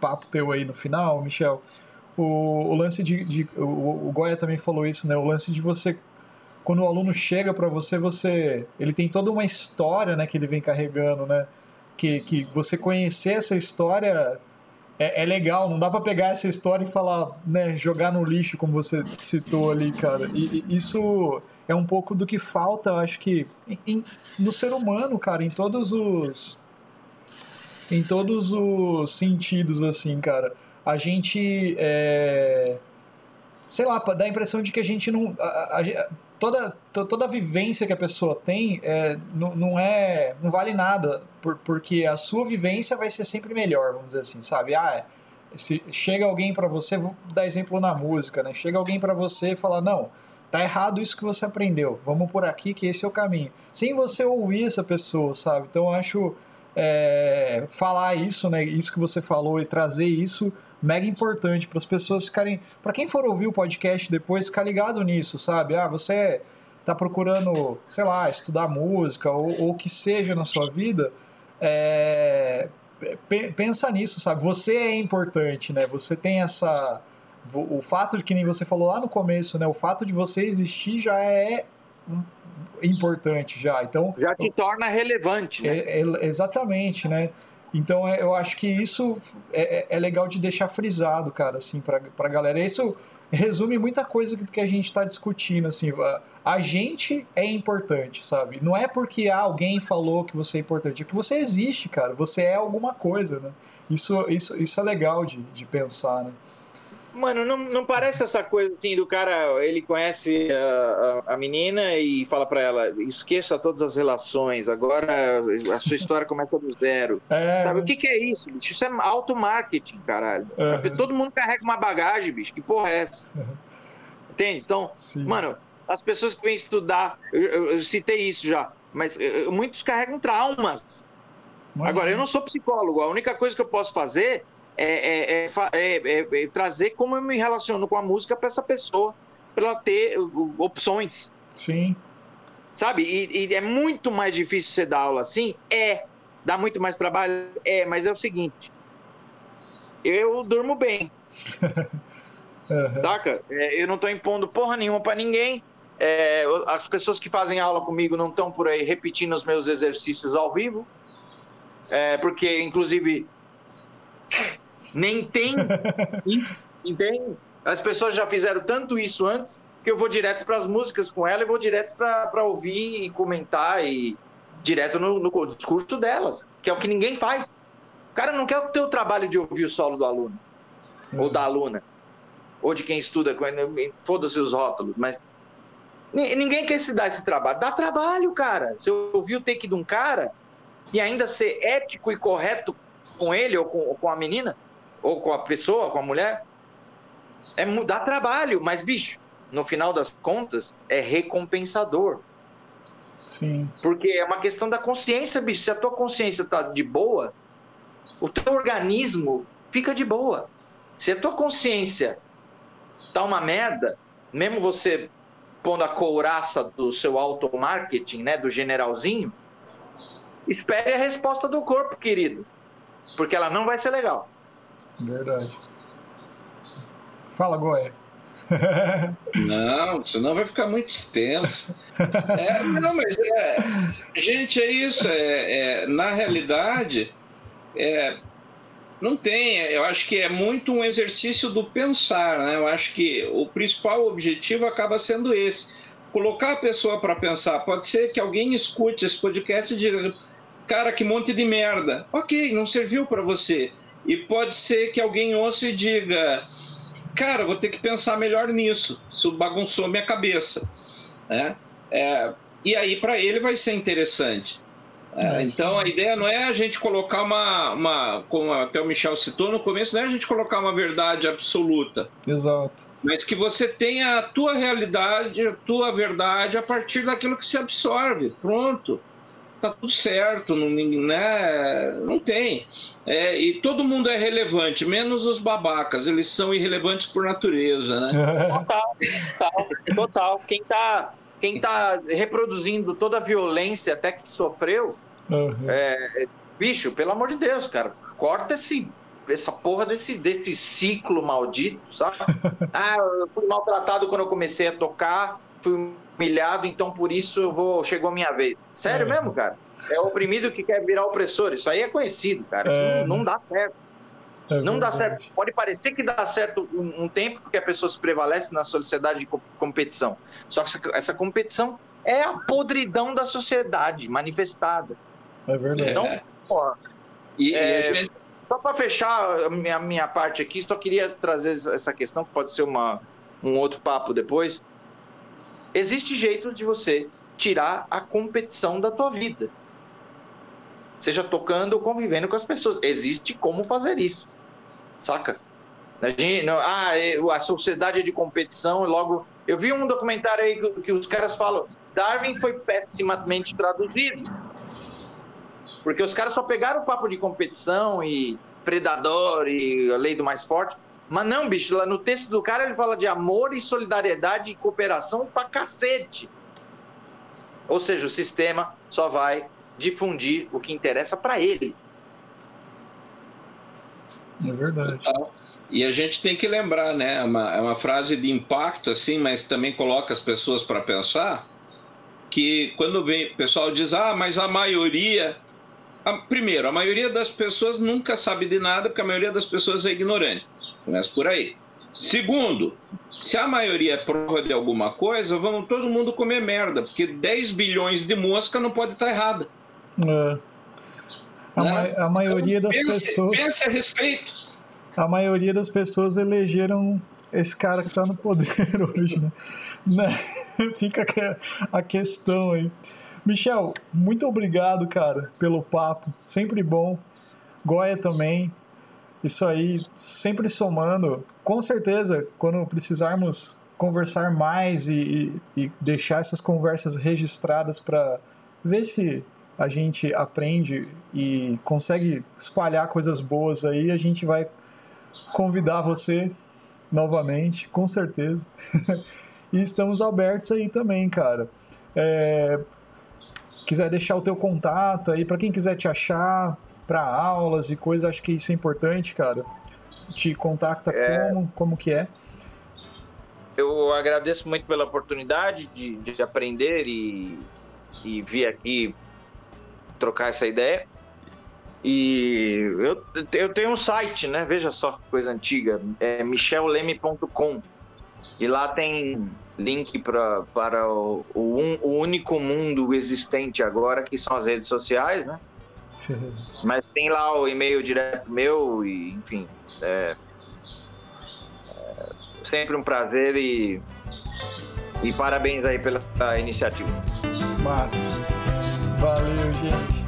Speaker 1: papo teu aí no final, Michel. O, o lance de, de o, o Goya também falou isso, né? O lance de você quando o aluno chega para você, você ele tem toda uma história, né, que ele vem carregando, né? Que, que você conhecer essa história é, é, legal, não dá para pegar essa história e falar, né, jogar no lixo, como você citou ali, cara. E, e isso é um pouco do que falta, acho que, em, no ser humano, cara, em todos os. Em todos os sentidos, assim, cara. A gente. É, sei lá, dá a impressão de que a gente não. A, a, toda, toda a vivência que a pessoa tem é, não, não, é não vale nada por, porque a sua vivência vai ser sempre melhor vamos dizer assim sabe ah se chega alguém para você vou dar exemplo na música né chega alguém para você e fala não tá errado isso que você aprendeu, vamos por aqui que esse é o caminho. Sem você ouvir essa pessoa, sabe? Então eu acho é, falar isso, né? Isso que você falou e trazer isso mega importante para as pessoas ficarem. Para quem for ouvir o podcast depois, ficar ligado nisso, sabe? Ah, você tá procurando, sei lá, estudar música ou o que seja na sua vida, é, pensa nisso, sabe? Você é importante, né? Você tem essa. O fato de que nem você falou lá no começo, né? O fato de você existir já é importante já. Então
Speaker 3: já te torna relevante, né?
Speaker 1: É, é, exatamente, né? Então é, eu acho que isso é, é, é legal de deixar frisado, cara, assim, para a galera. Isso resume muita coisa que a gente está discutindo, assim. A gente é importante, sabe? Não é porque alguém falou que você é importante, é que você existe, cara. Você é alguma coisa, né? Isso, isso, isso é legal de, de pensar, né?
Speaker 3: Mano, não, não parece essa coisa assim do cara, ele conhece a, a, a menina e fala para ela, esqueça todas as relações, agora a sua história começa do zero. É, Sabe, o que, que é isso, bicho? Isso é auto-marketing, caralho. Uhum. Todo mundo carrega uma bagagem, bicho, que porra é essa? Uhum. Entende? Então, Sim. mano, as pessoas que vêm estudar, eu, eu, eu citei isso já, mas eu, muitos carregam traumas. Agora, eu não sou psicólogo, a única coisa que eu posso fazer é, é, é, é, trazer como eu me relaciono com a música para essa pessoa, para ela ter opções.
Speaker 1: Sim.
Speaker 3: Sabe? E, e, é muito mais difícil você dar aula assim? É. Dá muito mais trabalho? É, mas é o seguinte. Eu durmo bem. uhum. Saca? eu não estou impondo porra nenhuma para ninguém. É, as pessoas que fazem aula comigo não estão por aí repetindo os meus exercícios ao vivo. É, porque, inclusive, nem tem isso, entende? As pessoas já fizeram tanto isso antes que eu vou direto para as músicas com ela e vou direto para ouvir e comentar e direto no, no, discurso delas, que é o que ninguém faz. O cara não quer ter o trabalho de ouvir o solo do aluno, uhum. ou da aluna, ou de quem estuda, foda-se os rótulos, mas ninguém quer se dar esse trabalho. Dá trabalho, cara. Se eu ouvir o take de um cara e ainda ser ético e correto com ele ou com, ou com a menina, ou com a pessoa, com a mulher, é mudar trabalho, mas bicho, no final das contas é recompensador.
Speaker 1: Sim.
Speaker 3: Porque é uma questão da consciência, bicho. Se a tua consciência tá de boa, o teu organismo fica de boa. Se a tua consciência tá uma merda, mesmo você pondo a couraça do seu auto-marketing, né, do generalzinho, espere a resposta do corpo, querido porque ela não vai ser legal.
Speaker 1: Verdade. Fala, Goya.
Speaker 2: não, senão vai ficar muito extenso. É, não, mas é, gente, é isso. É, é, na realidade, é, não tem. Eu acho que é muito um exercício do pensar. Né? Eu acho que o principal objetivo acaba sendo esse: colocar a pessoa para pensar. Pode ser que alguém escute esse podcast e diga cara, que monte de merda. Ok, não serviu para você. E pode ser que alguém ouça e diga, cara, vou ter que pensar melhor nisso. Isso bagunçou minha cabeça. Né? É, e aí para ele vai ser interessante. É, então a ideia não é a gente colocar uma, uma, como até o Michel citou no começo, não é a gente colocar uma verdade absoluta.
Speaker 1: Exato.
Speaker 2: Mas que você tenha a tua realidade, a tua verdade a partir daquilo que se absorve. Pronto tá tudo certo, não, né? não tem. É, e todo mundo é relevante, menos os babacas, eles são irrelevantes por natureza, né?
Speaker 3: Total, total, total. Quem tá, quem tá reproduzindo toda a violência até que sofreu, uhum. é, bicho, pelo amor de Deus, cara, corta esse essa porra desse, desse ciclo maldito, sabe? ah, eu fui maltratado quando eu comecei a tocar, fui humilhado, então por isso vou, chegou a minha vez. Sério é. mesmo, cara? É o oprimido que quer virar opressor. Isso aí é conhecido, cara. Isso é. não, não, dá certo. É não dá certo. Pode parecer que dá certo um, um, tempo porque a pessoa se prevalece na sociedade de competição. Só que essa, essa competição é a podridão da sociedade manifestada.
Speaker 1: É verdade.
Speaker 3: Então, é. Pô, e, é, e gente... Só para fechar a minha, minha parte aqui, só queria trazer essa questão, que pode ser uma, um outro papo depois Existem jeitos de você tirar a competição da tua vida. Seja tocando ou convivendo com as pessoas. Existe como fazer isso. Saca? A, gente, não, ah, a sociedade é de competição e logo Eu vi um documentário aí que, que os caras falam: Darwin foi pessimamente traduzido. Porque os caras só pegaram o papo de competição e predador e a lei do mais forte. Mas não, bicho, lá no texto do cara ele fala de amor e solidariedade e cooperação pra cacete. Ou seja, o sistema só vai difundir o que interessa para ele.
Speaker 1: É verdade.
Speaker 2: E a gente tem que lembrar, né? É uma, é uma frase de impacto, assim, mas também coloca as pessoas para pensar que quando vem, o pessoal diz, ah, mas a maioria. A, primeiro, a maioria das pessoas nunca sabe de nada, porque a maioria das pessoas é ignorante. Começa por aí. Segundo, se a maioria é prova de alguma coisa, vamos todo mundo comer merda, porque 10 bilhões de mosca não pode estar errada.
Speaker 1: É. A, né? ma a, maioria então, das pense, pessoas.
Speaker 2: Pense a respeito.
Speaker 1: A maioria das pessoas elegeram esse cara que está no poder hoje, né? né? Fica a questão aí. Michel, muito obrigado, cara, pelo papo. Sempre bom. Goya também. Isso aí, sempre somando. Com certeza, quando precisarmos conversar mais e, e, e deixar essas conversas registradas para ver se a gente aprende e consegue espalhar coisas boas aí, a gente vai convidar você novamente, com certeza. e estamos abertos aí também, cara. É, quiser deixar o teu contato aí para quem quiser te achar para aulas e coisas, acho que isso é importante, cara. Te contacta é... como, como que é?
Speaker 3: Eu agradeço muito pela oportunidade de, de aprender e, e vir aqui trocar essa ideia. E eu, eu tenho um site, né? Veja só, coisa antiga. É michelleme.com. E lá tem link pra, para o, o, o, único mundo existente agora, que são as redes sociais, né? Mas tem lá o e-mail direto meu e, enfim, é, é sempre um prazer e, e parabéns aí pela iniciativa.
Speaker 1: Massa. Valeu, gente.